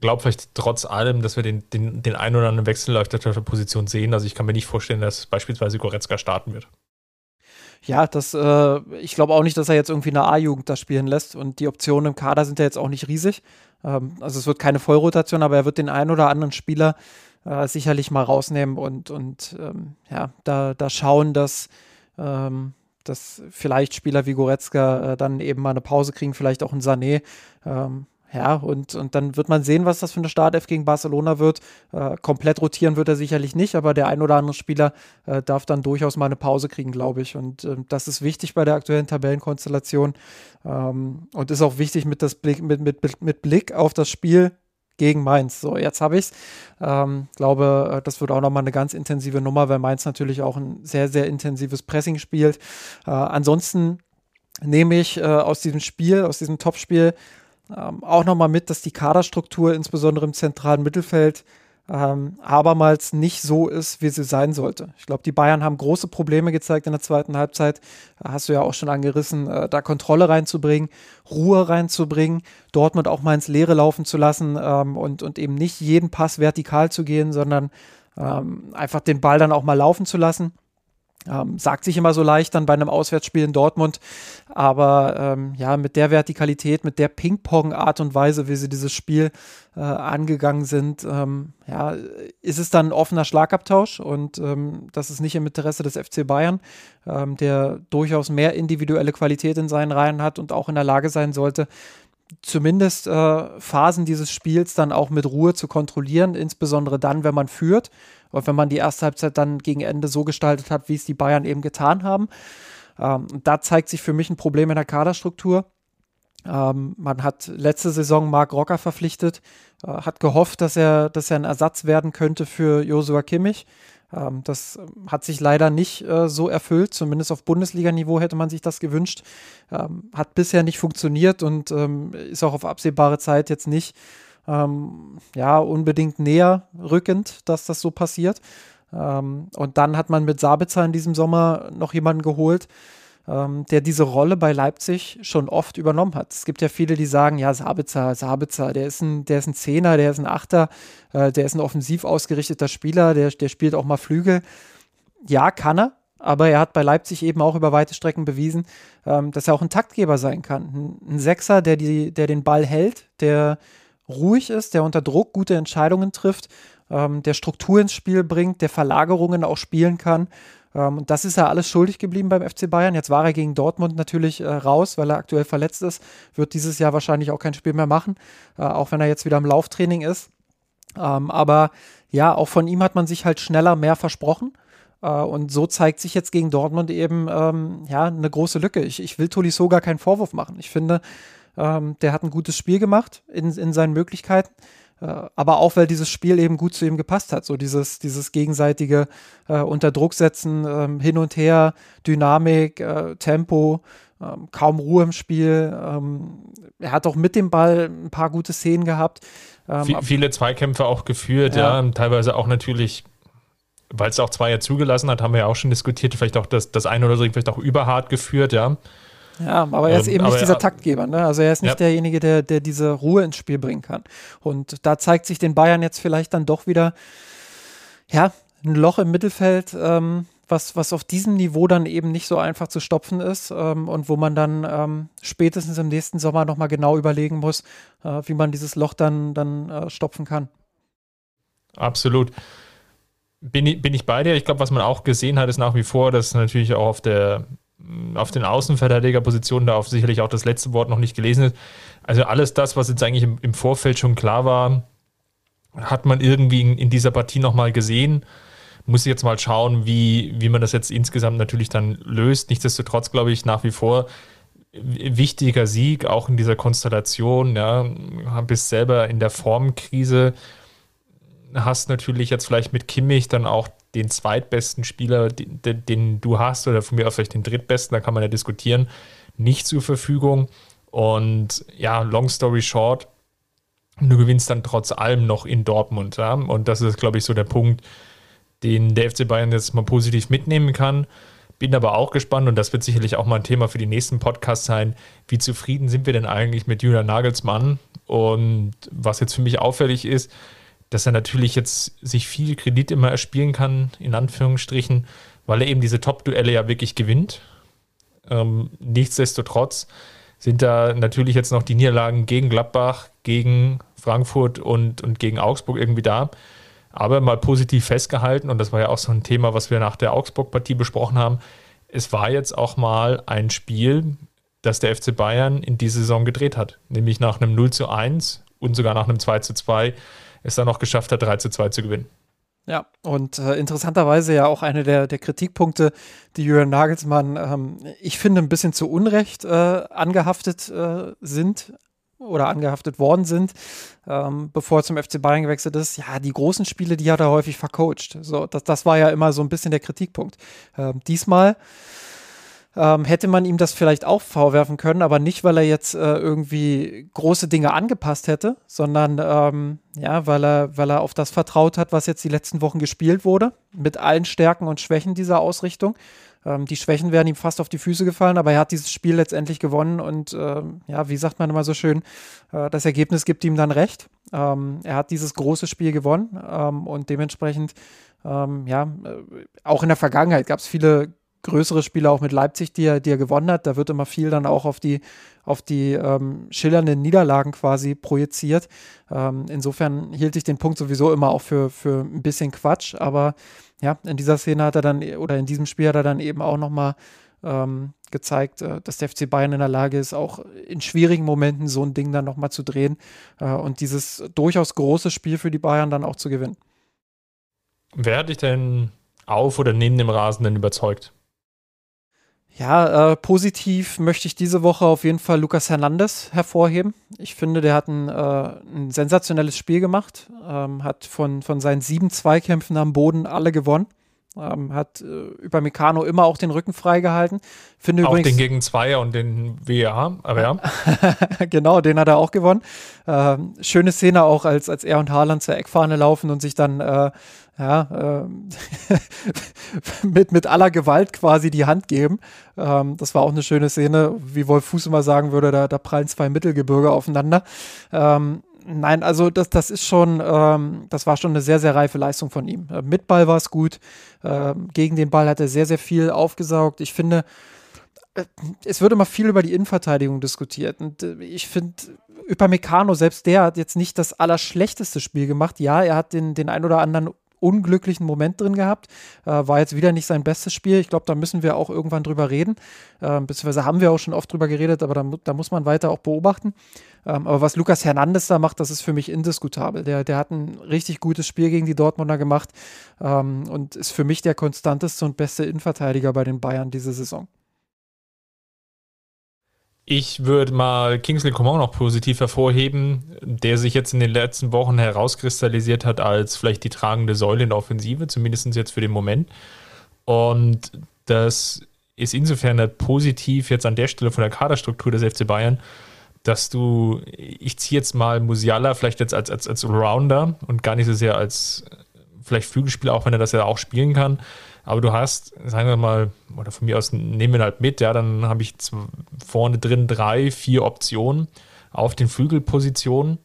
glaube vielleicht trotz allem, dass wir den, den, den einen oder anderen Wechsel auf der Position sehen. Also ich kann mir nicht vorstellen, dass beispielsweise Goretzka starten wird. Ja, das, äh, ich glaube auch nicht, dass er jetzt irgendwie eine A-Jugend da spielen lässt und die Optionen im Kader sind ja jetzt auch nicht riesig. Ähm, also es wird keine Vollrotation, aber er wird den einen oder anderen Spieler äh, sicherlich mal rausnehmen und, und ähm, ja, da, da schauen, dass, ähm, dass vielleicht Spieler wie Goretzka äh, dann eben mal eine Pause kriegen, vielleicht auch ein Sané. Ähm, ja, und, und dann wird man sehen, was das für eine Startelf gegen Barcelona wird. Äh, komplett rotieren wird er sicherlich nicht, aber der ein oder andere Spieler äh, darf dann durchaus mal eine Pause kriegen, glaube ich. Und äh, das ist wichtig bei der aktuellen Tabellenkonstellation ähm, und ist auch wichtig mit, das Blick, mit, mit, mit Blick auf das Spiel gegen Mainz. So, jetzt habe ich es. Ähm, glaube, äh, das wird auch nochmal eine ganz intensive Nummer, weil Mainz natürlich auch ein sehr, sehr intensives Pressing spielt. Äh, ansonsten nehme ich äh, aus diesem Spiel, aus diesem Topspiel, ähm, auch nochmal mit, dass die Kaderstruktur insbesondere im zentralen Mittelfeld ähm, abermals nicht so ist, wie sie sein sollte. Ich glaube, die Bayern haben große Probleme gezeigt in der zweiten Halbzeit. Hast du ja auch schon angerissen, äh, da Kontrolle reinzubringen, Ruhe reinzubringen, Dortmund auch mal ins Leere laufen zu lassen ähm, und, und eben nicht jeden Pass vertikal zu gehen, sondern ähm, einfach den Ball dann auch mal laufen zu lassen. Ähm, sagt sich immer so leicht dann bei einem Auswärtsspiel in Dortmund, aber ähm, ja, mit der Vertikalität, mit der Ping-Pong-Art und Weise, wie sie dieses Spiel äh, angegangen sind, ähm, ja, ist es dann ein offener Schlagabtausch. Und ähm, das ist nicht im Interesse des FC Bayern, ähm, der durchaus mehr individuelle Qualität in seinen Reihen hat und auch in der Lage sein sollte, zumindest äh, Phasen dieses Spiels dann auch mit Ruhe zu kontrollieren, insbesondere dann, wenn man führt und wenn man die erste Halbzeit dann gegen Ende so gestaltet hat, wie es die Bayern eben getan haben. Ähm, da zeigt sich für mich ein Problem in der Kaderstruktur. Ähm, man hat letzte Saison Marc Rocker verpflichtet, äh, hat gehofft, dass er, dass er ein Ersatz werden könnte für Josua Kimmich. Ähm, das hat sich leider nicht äh, so erfüllt, zumindest auf Bundesliga-Niveau hätte man sich das gewünscht. Ähm, hat bisher nicht funktioniert und ähm, ist auch auf absehbare Zeit jetzt nicht ähm, ja, unbedingt näher rückend, dass das so passiert. Ähm, und dann hat man mit Sabitzer in diesem Sommer noch jemanden geholt, ähm, der diese Rolle bei Leipzig schon oft übernommen hat. Es gibt ja viele, die sagen, ja, Sabitzer, Sabitzer, der ist ein, der ist ein Zehner, der ist ein Achter, äh, der ist ein offensiv ausgerichteter Spieler, der, der spielt auch mal Flügel. Ja, kann er, aber er hat bei Leipzig eben auch über weite Strecken bewiesen, ähm, dass er auch ein Taktgeber sein kann. Ein, ein Sechser, der, die, der den Ball hält, der ruhig ist, der unter Druck gute Entscheidungen trifft, ähm, der Struktur ins Spiel bringt, der Verlagerungen auch spielen kann. Ähm, und das ist ja alles schuldig geblieben beim FC Bayern. Jetzt war er gegen Dortmund natürlich äh, raus, weil er aktuell verletzt ist. Wird dieses Jahr wahrscheinlich auch kein Spiel mehr machen, äh, auch wenn er jetzt wieder im Lauftraining ist. Ähm, aber ja, auch von ihm hat man sich halt schneller mehr versprochen. Uh, und so zeigt sich jetzt gegen Dortmund eben ähm, ja, eine große Lücke. Ich, ich will Tolisso gar keinen Vorwurf machen. Ich finde, ähm, der hat ein gutes Spiel gemacht in, in seinen Möglichkeiten. Äh, aber auch, weil dieses Spiel eben gut zu ihm gepasst hat. So dieses, dieses gegenseitige äh, unter Druck setzen, ähm, hin und her, Dynamik, äh, Tempo, ähm, kaum Ruhe im Spiel. Ähm, er hat auch mit dem Ball ein paar gute Szenen gehabt. Ähm, viele Zweikämpfe auch geführt, ja, ja teilweise auch natürlich weil es auch zwei ja zugelassen hat, haben wir ja auch schon diskutiert, vielleicht auch das, das eine oder so vielleicht auch überhart geführt, ja. Ja, aber er ist ähm, eben nicht dieser Taktgeber. Ne? Also er ist nicht ja. derjenige, der, der diese Ruhe ins Spiel bringen kann. Und da zeigt sich den Bayern jetzt vielleicht dann doch wieder, ja, ein Loch im Mittelfeld, ähm, was, was auf diesem Niveau dann eben nicht so einfach zu stopfen ist ähm, und wo man dann ähm, spätestens im nächsten Sommer nochmal genau überlegen muss, äh, wie man dieses Loch dann, dann äh, stopfen kann. Absolut. Bin ich, bin ich bei dir? Ich glaube, was man auch gesehen hat, ist nach wie vor, dass natürlich auch auf der auf den Außenverteidigerpositionen da auf sicherlich auch das letzte Wort noch nicht gelesen ist. Also alles das, was jetzt eigentlich im, im Vorfeld schon klar war, hat man irgendwie in, in dieser Partie nochmal gesehen. Muss jetzt mal schauen, wie, wie man das jetzt insgesamt natürlich dann löst. Nichtsdestotrotz glaube ich nach wie vor wichtiger Sieg, auch in dieser Konstellation. Ja, bist selber in der Formkrise, hast natürlich jetzt vielleicht mit Kimmich dann auch den zweitbesten Spieler, den, den, du hast, oder von mir aus vielleicht den drittbesten, da kann man ja diskutieren, nicht zur Verfügung. Und ja, long story short, du gewinnst dann trotz allem noch in Dortmund. Ja? Und das ist, glaube ich, so der Punkt, den der FC Bayern jetzt mal positiv mitnehmen kann. Bin aber auch gespannt, und das wird sicherlich auch mal ein Thema für die nächsten Podcasts sein, wie zufrieden sind wir denn eigentlich mit Julian Nagelsmann? Und was jetzt für mich auffällig ist, dass er natürlich jetzt sich viel Kredit immer erspielen kann, in Anführungsstrichen, weil er eben diese Top-Duelle ja wirklich gewinnt. Ähm, nichtsdestotrotz sind da natürlich jetzt noch die Niederlagen gegen Gladbach, gegen Frankfurt und, und gegen Augsburg irgendwie da. Aber mal positiv festgehalten, und das war ja auch so ein Thema, was wir nach der Augsburg-Partie besprochen haben, es war jetzt auch mal ein Spiel, das der FC Bayern in dieser Saison gedreht hat. Nämlich nach einem 0 zu 1 und sogar nach einem 2 zu 2 es dann noch geschafft hat, 3 zu 2 zu gewinnen. Ja, und äh, interessanterweise ja auch eine der, der Kritikpunkte, die Jürgen Nagelsmann, ähm, ich finde, ein bisschen zu Unrecht äh, angehaftet äh, sind oder angehaftet worden sind, ähm, bevor er zum FC Bayern gewechselt ist. Ja, die großen Spiele, die hat er häufig vercoacht. So, das, das war ja immer so ein bisschen der Kritikpunkt. Ähm, diesmal ähm, hätte man ihm das vielleicht auch vorwerfen können, aber nicht, weil er jetzt äh, irgendwie große Dinge angepasst hätte, sondern ähm, ja, weil er, weil er auf das vertraut hat, was jetzt die letzten Wochen gespielt wurde, mit allen Stärken und Schwächen dieser Ausrichtung. Ähm, die Schwächen wären ihm fast auf die Füße gefallen, aber er hat dieses Spiel letztendlich gewonnen und ähm, ja, wie sagt man immer so schön, äh, das Ergebnis gibt ihm dann recht. Ähm, er hat dieses große Spiel gewonnen ähm, und dementsprechend ähm, ja, äh, auch in der Vergangenheit gab es viele größere Spiele auch mit Leipzig, die er, die er gewonnen hat. Da wird immer viel dann auch auf die, auf die ähm, schillernden Niederlagen quasi projiziert. Ähm, insofern hielt ich den Punkt sowieso immer auch für, für ein bisschen Quatsch. Aber ja, in dieser Szene hat er dann, oder in diesem Spiel hat er dann eben auch nochmal ähm, gezeigt, äh, dass der FC Bayern in der Lage ist, auch in schwierigen Momenten so ein Ding dann nochmal zu drehen äh, und dieses durchaus große Spiel für die Bayern dann auch zu gewinnen. Wer hat dich denn auf oder neben dem Rasen denn überzeugt? Ja, äh, positiv möchte ich diese Woche auf jeden Fall Lukas Hernandez hervorheben. Ich finde, der hat ein, äh, ein sensationelles Spiel gemacht, ähm, hat von, von seinen sieben Zweikämpfen am Boden alle gewonnen. Ähm, hat äh, über Meccano immer auch den Rücken freigehalten. Finde auch übrigens, den gegen Zweier und den WR, aber ja. genau, den hat er auch gewonnen. Ähm, schöne Szene auch, als, als er und Haaland zur Eckfahne laufen und sich dann äh, ja, äh, mit, mit aller Gewalt quasi die Hand geben. Ähm, das war auch eine schöne Szene, wie Wolf Fuß immer sagen würde, da, da prallen zwei Mittelgebirge aufeinander. Ähm, Nein, also das, das ist schon, ähm, das war schon eine sehr, sehr reife Leistung von ihm. Äh, mit Ball war es gut, äh, gegen den Ball hat er sehr, sehr viel aufgesaugt. Ich finde, äh, es wird immer viel über die Innenverteidigung diskutiert. Und äh, ich finde, über Meccano, selbst der hat jetzt nicht das allerschlechteste Spiel gemacht. Ja, er hat den, den ein oder anderen unglücklichen Moment drin gehabt. Äh, war jetzt wieder nicht sein bestes Spiel. Ich glaube, da müssen wir auch irgendwann drüber reden. Äh, beziehungsweise haben wir auch schon oft drüber geredet, aber da, da muss man weiter auch beobachten. Ähm, aber was Lukas Hernandez da macht, das ist für mich indiskutabel. Der, der hat ein richtig gutes Spiel gegen die Dortmunder gemacht ähm, und ist für mich der konstanteste und beste Innenverteidiger bei den Bayern diese Saison. Ich würde mal Kingsley Coman noch positiv hervorheben, der sich jetzt in den letzten Wochen herauskristallisiert hat als vielleicht die tragende Säule in der Offensive, zumindest jetzt für den Moment. Und das ist insofern halt positiv jetzt an der Stelle von der Kaderstruktur des FC Bayern, dass du, ich ziehe jetzt mal Musiala vielleicht jetzt als, als, als Rounder und gar nicht so sehr als vielleicht Flügelspieler, auch wenn er das ja auch spielen kann, aber du hast, sagen wir mal, oder von mir aus nehmen wir halt mit, ja, dann habe ich vorne drin drei, vier Optionen auf den Flügelpositionen.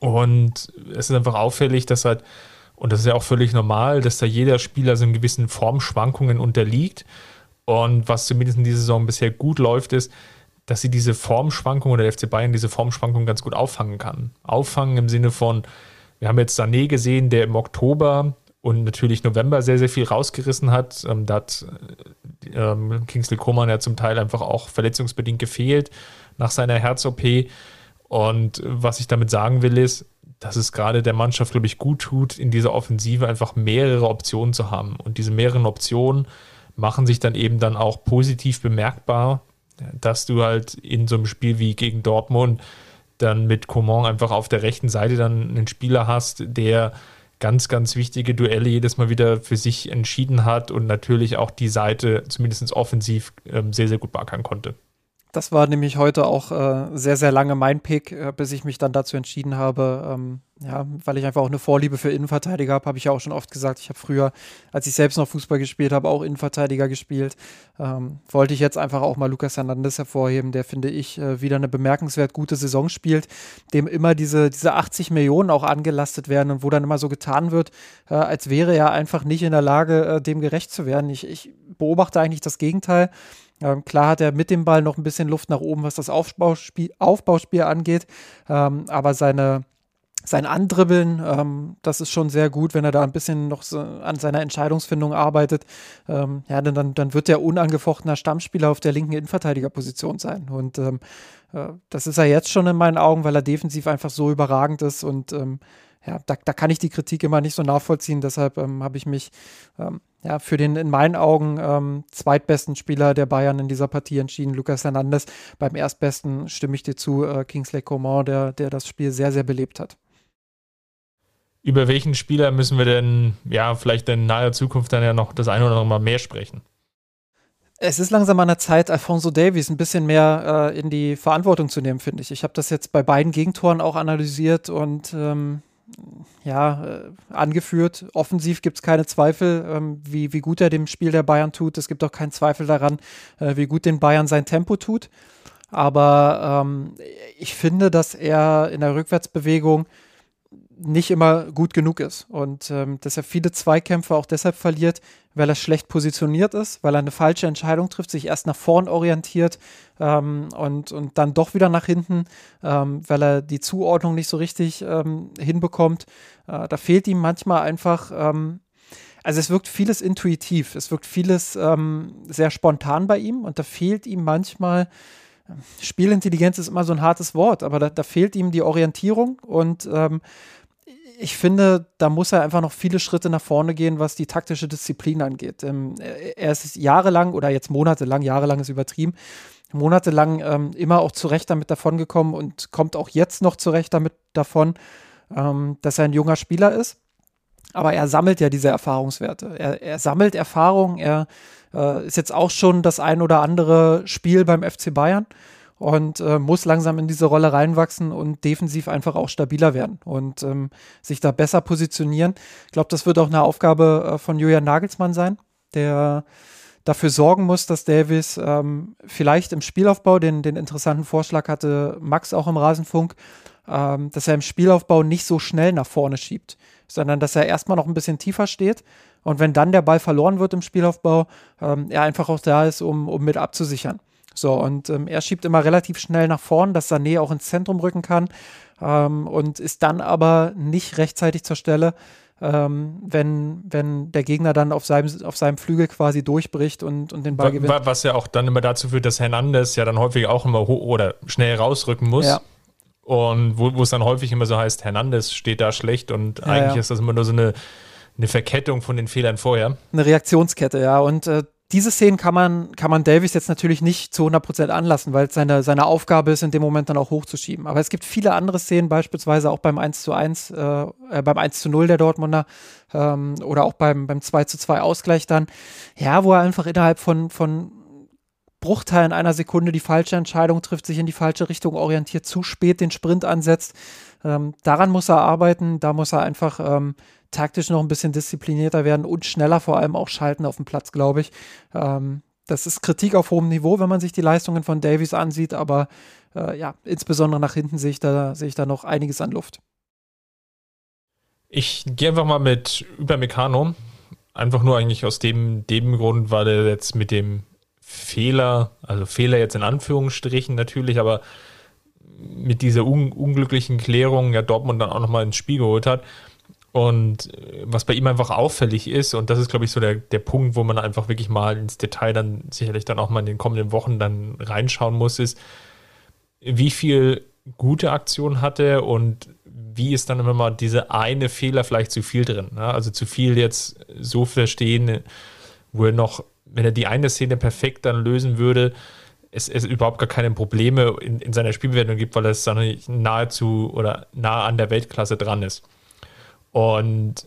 Und es ist einfach auffällig, dass halt, und das ist ja auch völlig normal, dass da jeder Spieler so in gewissen Formschwankungen unterliegt. Und was zumindest in dieser Saison bisher gut läuft, ist, dass sie diese Formschwankungen oder der FC Bayern diese Formschwankungen ganz gut auffangen kann. Auffangen im Sinne von, wir haben jetzt Sané gesehen, der im Oktober und natürlich November sehr, sehr viel rausgerissen hat. Ähm, da hat äh, ähm, Kingsley Coman ja zum Teil einfach auch verletzungsbedingt gefehlt nach seiner Herz-OP. Und was ich damit sagen will, ist, dass es gerade der Mannschaft, glaube ich, gut tut, in dieser Offensive einfach mehrere Optionen zu haben. Und diese mehreren Optionen machen sich dann eben dann auch positiv bemerkbar, dass du halt in so einem Spiel wie gegen Dortmund dann mit Coman einfach auf der rechten Seite dann einen Spieler hast, der ganz, ganz wichtige Duelle jedes Mal wieder für sich entschieden hat und natürlich auch die Seite zumindest offensiv ähm, sehr, sehr gut beackern konnte. Das war nämlich heute auch äh, sehr, sehr lange mein Pick, äh, bis ich mich dann dazu entschieden habe, ähm, ja, weil ich einfach auch eine Vorliebe für Innenverteidiger habe, habe ich ja auch schon oft gesagt. Ich habe früher, als ich selbst noch Fußball gespielt habe, auch Innenverteidiger gespielt. Ähm, wollte ich jetzt einfach auch mal Lukas Hernandez hervorheben, der, finde ich, äh, wieder eine bemerkenswert gute Saison spielt, dem immer diese, diese 80 Millionen auch angelastet werden und wo dann immer so getan wird, äh, als wäre er einfach nicht in der Lage, äh, dem gerecht zu werden. Ich, ich beobachte eigentlich das Gegenteil. Ähm, klar hat er mit dem Ball noch ein bisschen Luft nach oben, was das Aufbauspiel, Aufbauspiel angeht, ähm, aber seine, sein Andribbeln, ähm, das ist schon sehr gut, wenn er da ein bisschen noch so an seiner Entscheidungsfindung arbeitet. Ähm, ja, dann, dann wird er unangefochtener Stammspieler auf der linken Innenverteidigerposition sein. Und ähm, äh, das ist er jetzt schon in meinen Augen, weil er defensiv einfach so überragend ist und ähm, ja, da, da kann ich die Kritik immer nicht so nachvollziehen. Deshalb ähm, habe ich mich ähm, ja, für den in meinen Augen ähm, zweitbesten Spieler der Bayern in dieser Partie entschieden, Lucas Hernandez. Beim erstbesten stimme ich dir zu, äh, Kingsley Coman, der, der das Spiel sehr, sehr belebt hat. Über welchen Spieler müssen wir denn, ja, vielleicht in naher Zukunft dann ja noch das eine oder andere Mal mehr sprechen? Es ist langsam an der Zeit, Alfonso Davies ein bisschen mehr äh, in die Verantwortung zu nehmen, finde ich. Ich habe das jetzt bei beiden Gegentoren auch analysiert und ähm, ja, äh, angeführt. Offensiv gibt es keine Zweifel, ähm, wie, wie gut er dem Spiel der Bayern tut. Es gibt auch keinen Zweifel daran, äh, wie gut den Bayern sein Tempo tut. Aber ähm, ich finde, dass er in der Rückwärtsbewegung nicht immer gut genug ist und ähm, dass er viele Zweikämpfe auch deshalb verliert, weil er schlecht positioniert ist, weil er eine falsche Entscheidung trifft, sich erst nach vorn orientiert ähm, und, und dann doch wieder nach hinten, ähm, weil er die Zuordnung nicht so richtig ähm, hinbekommt. Äh, da fehlt ihm manchmal einfach ähm, also es wirkt vieles intuitiv, es wirkt vieles ähm, sehr spontan bei ihm und da fehlt ihm manchmal, Spielintelligenz ist immer so ein hartes Wort, aber da, da fehlt ihm die Orientierung und ähm, ich finde, da muss er einfach noch viele Schritte nach vorne gehen, was die taktische Disziplin angeht. Ähm, er ist jahrelang oder jetzt monatelang, jahrelang ist übertrieben, monatelang ähm, immer auch zurecht damit davongekommen und kommt auch jetzt noch zurecht damit davon, ähm, dass er ein junger Spieler ist. Aber er sammelt ja diese Erfahrungswerte. Er, er sammelt Erfahrung. Er äh, ist jetzt auch schon das ein oder andere Spiel beim FC Bayern und äh, muss langsam in diese Rolle reinwachsen und defensiv einfach auch stabiler werden und ähm, sich da besser positionieren. Ich glaube, das wird auch eine Aufgabe äh, von Julian Nagelsmann sein, der dafür sorgen muss, dass Davis ähm, vielleicht im Spielaufbau, den, den interessanten Vorschlag hatte Max auch im Rasenfunk, ähm, dass er im Spielaufbau nicht so schnell nach vorne schiebt, sondern dass er erstmal noch ein bisschen tiefer steht und wenn dann der Ball verloren wird im Spielaufbau, ähm, er einfach auch da ist, um, um mit abzusichern. So, und ähm, er schiebt immer relativ schnell nach vorn, dass Sané auch ins Zentrum rücken kann ähm, und ist dann aber nicht rechtzeitig zur Stelle, ähm, wenn, wenn der Gegner dann auf seinem, auf seinem Flügel quasi durchbricht und, und den Ball gewinnt. Was ja auch dann immer dazu führt, dass Hernandez ja dann häufig auch immer hoch oder schnell rausrücken muss. Ja. Und wo, wo es dann häufig immer so heißt, Hernandez steht da schlecht und ja, eigentlich ja. ist das immer nur so eine, eine Verkettung von den Fehlern vorher. Eine Reaktionskette, ja. Und äh, diese Szenen kann man, kann man Davis jetzt natürlich nicht zu 100% anlassen, weil es seine, seine Aufgabe ist, in dem Moment dann auch hochzuschieben. Aber es gibt viele andere Szenen, beispielsweise auch beim 1 zu 1, äh, äh, beim 1 zu 0 der Dortmunder ähm, oder auch beim, beim 2 zu 2 Ausgleich dann, ja, wo er einfach innerhalb von, von Bruchteilen einer Sekunde die falsche Entscheidung trifft, sich in die falsche Richtung orientiert, zu spät den Sprint ansetzt. Ähm, daran muss er arbeiten, da muss er einfach ähm, taktisch noch ein bisschen disziplinierter werden und schneller vor allem auch schalten auf dem Platz, glaube ich. Ähm, das ist Kritik auf hohem Niveau, wenn man sich die Leistungen von Davies ansieht, aber äh, ja, insbesondere nach hinten sehe ich da, sehe ich da noch einiges an Luft. Ich gehe einfach mal mit über Meccano. Einfach nur eigentlich aus dem, dem Grund, weil er jetzt mit dem Fehler, also Fehler jetzt in Anführungsstrichen natürlich, aber mit dieser un unglücklichen Klärung ja Dortmund dann auch nochmal ins Spiel geholt hat. Und äh, was bei ihm einfach auffällig ist, und das ist, glaube ich, so der, der Punkt, wo man einfach wirklich mal ins Detail dann sicherlich dann auch mal in den kommenden Wochen dann reinschauen muss, ist, wie viel gute Aktionen hatte und wie ist dann immer mal diese eine Fehler vielleicht zu viel drin. Ne? Also zu viel jetzt so verstehen, wo er noch, wenn er die eine Szene perfekt dann lösen würde, es, es überhaupt gar keine Probleme in, in seiner Spielbewertung gibt, weil es dann nahezu oder nah an der Weltklasse dran ist. Und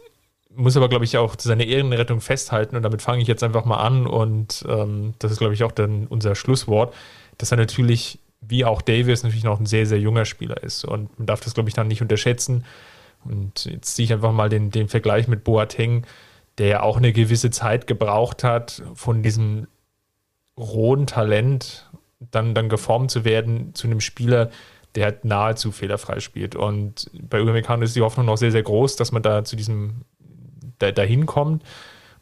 muss aber, glaube ich, auch seine Ehrenrettung festhalten. Und damit fange ich jetzt einfach mal an. Und ähm, das ist, glaube ich, auch dann unser Schlusswort, dass er natürlich, wie auch Davis, natürlich noch ein sehr, sehr junger Spieler ist. Und man darf das, glaube ich, dann nicht unterschätzen. Und jetzt ziehe ich einfach mal den, den Vergleich mit Boateng, der ja auch eine gewisse Zeit gebraucht hat, von diesem rohen Talent dann, dann geformt zu werden zu einem Spieler, der halt nahezu fehlerfrei spielt. Und bei Upamecano ist die Hoffnung noch sehr, sehr groß, dass man da zu diesem, da, dahin kommt.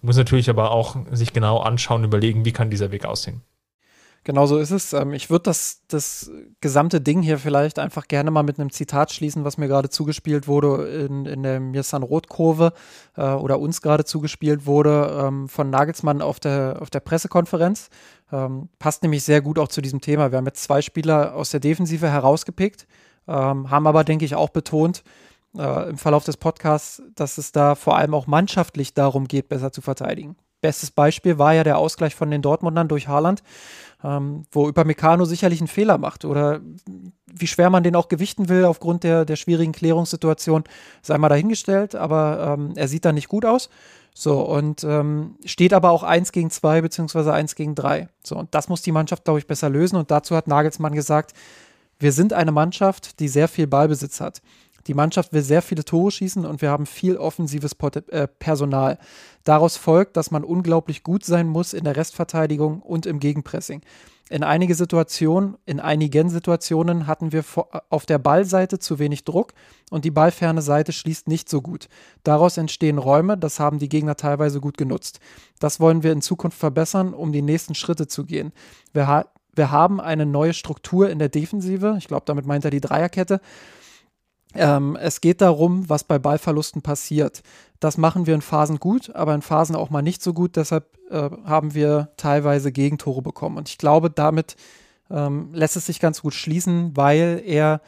Muss natürlich aber auch sich genau anschauen, überlegen, wie kann dieser Weg aussehen. Genau so ist es. Ähm, ich würde das, das gesamte Ding hier vielleicht einfach gerne mal mit einem Zitat schließen, was mir gerade zugespielt wurde in, in der Mirsan-Rot-Kurve äh, oder uns gerade zugespielt wurde ähm, von Nagelsmann auf der, auf der Pressekonferenz. Ähm, passt nämlich sehr gut auch zu diesem Thema. Wir haben jetzt zwei Spieler aus der Defensive herausgepickt, ähm, haben aber, denke ich, auch betont äh, im Verlauf des Podcasts, dass es da vor allem auch mannschaftlich darum geht, besser zu verteidigen. Bestes Beispiel war ja der Ausgleich von den Dortmundern durch Haaland, ähm, wo Upamecano sicherlich einen Fehler macht oder wie schwer man den auch gewichten will aufgrund der, der schwierigen Klärungssituation, sei mal dahingestellt, aber ähm, er sieht da nicht gut aus. So, und ähm, steht aber auch 1 gegen 2 beziehungsweise 1 gegen 3. So, und das muss die Mannschaft, glaube ich, besser lösen. Und dazu hat Nagelsmann gesagt, wir sind eine Mannschaft, die sehr viel Ballbesitz hat. Die Mannschaft will sehr viele Tore schießen und wir haben viel offensives äh, Personal. Daraus folgt, dass man unglaublich gut sein muss in der Restverteidigung und im Gegenpressing. In einige Situationen, in einigen Situationen hatten wir auf der Ballseite zu wenig Druck und die ballferne Seite schließt nicht so gut. Daraus entstehen Räume, das haben die Gegner teilweise gut genutzt. Das wollen wir in Zukunft verbessern, um die nächsten Schritte zu gehen. Wir, ha wir haben eine neue Struktur in der Defensive, ich glaube, damit meint er die Dreierkette, Ähm, es geht darum, was bei Ballverlusten passiert. Das machen wir in Phasen gut, aber in Phasen auch mal nicht so gut. Deshalb äh, haben wir teilweise Gegentore bekommen. Und ich glaube, damit ähm, lässt es sich ganz gut schließen, weil er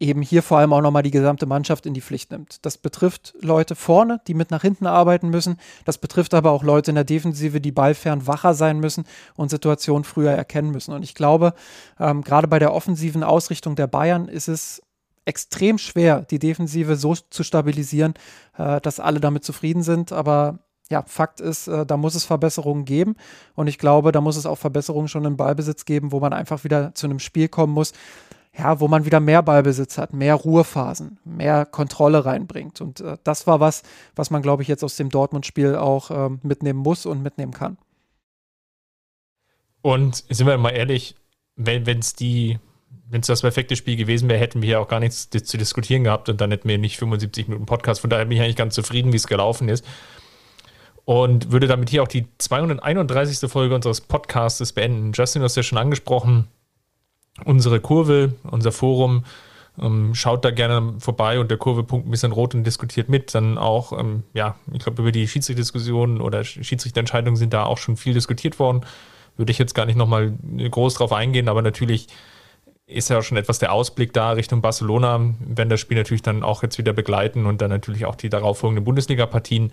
eben hier vor allem auch nochmal die gesamte Mannschaft in die Pflicht nimmt. Das betrifft Leute vorne, die mit nach hinten arbeiten müssen. Das betrifft aber auch Leute in der Defensive, die ballfern wacher sein müssen und Situationen früher erkennen müssen. Und ich glaube, ähm, gerade bei der offensiven Ausrichtung der Bayern ist es extrem schwer, die Defensive so zu stabilisieren, äh, dass alle damit zufrieden sind. Aber ja, Fakt ist, äh, da muss es Verbesserungen geben. Und ich glaube, da muss es auch Verbesserungen schon im Ballbesitz geben, wo man einfach wieder zu einem Spiel kommen muss, ja, wo man wieder mehr Ballbesitz hat, mehr Ruhephasen, mehr Kontrolle reinbringt. Und äh, das war was, was man, glaube ich, jetzt aus dem Dortmund-Spiel auch ähm, mitnehmen muss und mitnehmen kann. Und sind wir mal ehrlich, wenn es die wenn es das perfekte Spiel gewesen wäre, hätten wir ja auch gar nichts zu diskutieren gehabt und dann hätten wir nicht 75 Minuten Podcast. Von daher bin ich eigentlich ganz zufrieden, wie es gelaufen ist. Und würde damit hier auch die 231. Folge unseres Podcasts beenden. Justin, du hast ja schon angesprochen, unsere Kurve, unser Forum. Ähm, schaut da gerne vorbei und der Kurve.ein bisschen rot und diskutiert mit. Dann auch, ähm, ja, ich glaube, über die Schiedsrichterdiskussionen oder Schiedsrichterentscheidungen sind da auch schon viel diskutiert worden. Würde ich jetzt gar nicht nochmal groß drauf eingehen, aber natürlich ist ja auch schon etwas der Ausblick da Richtung Barcelona, wenn das Spiel natürlich dann auch jetzt wieder begleiten und dann natürlich auch die darauffolgenden Bundesliga-Partien.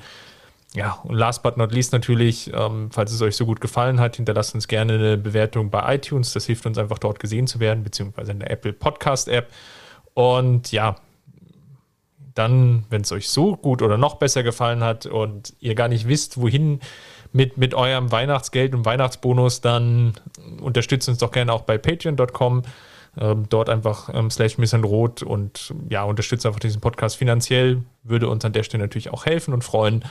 Ja, und last but not least natürlich, ähm, falls es euch so gut gefallen hat, hinterlasst uns gerne eine Bewertung bei iTunes. Das hilft uns einfach dort gesehen zu werden, beziehungsweise in der Apple Podcast App. Und ja, dann, wenn es euch so gut oder noch besser gefallen hat und ihr gar nicht wisst, wohin mit, mit eurem Weihnachtsgeld und Weihnachtsbonus, dann unterstützt uns doch gerne auch bei patreon.com. Ähm, dort einfach ähm, slash Rot und ja, unterstützt einfach diesen Podcast finanziell. Würde uns an der Stelle natürlich auch helfen und freuen.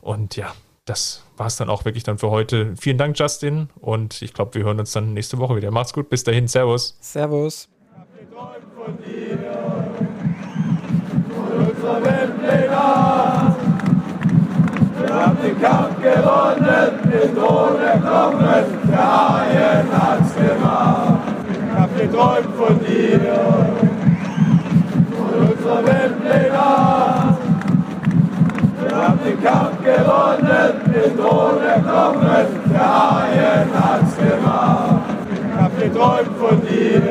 Und ja, das war es dann auch wirklich dann für heute. Vielen Dank, Justin. Und ich glaube, wir hören uns dann nächste Woche wieder. Macht's gut. Bis dahin. Servus. Servus. Wir haben den Kampf gewonnen, den Thron erklommen, der Haien hat's gemacht hab geträumt von dir, von unserer Weltpläne. Wir haben den Kampf gewonnen, den Thron erklommen, der Haien hat's gemacht. Ich hab geträumt von dir,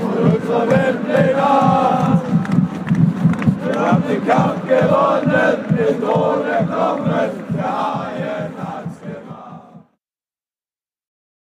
von unserer Weltpläne. Wir haben den Kampf gewonnen, den Thron erklommen, der Haien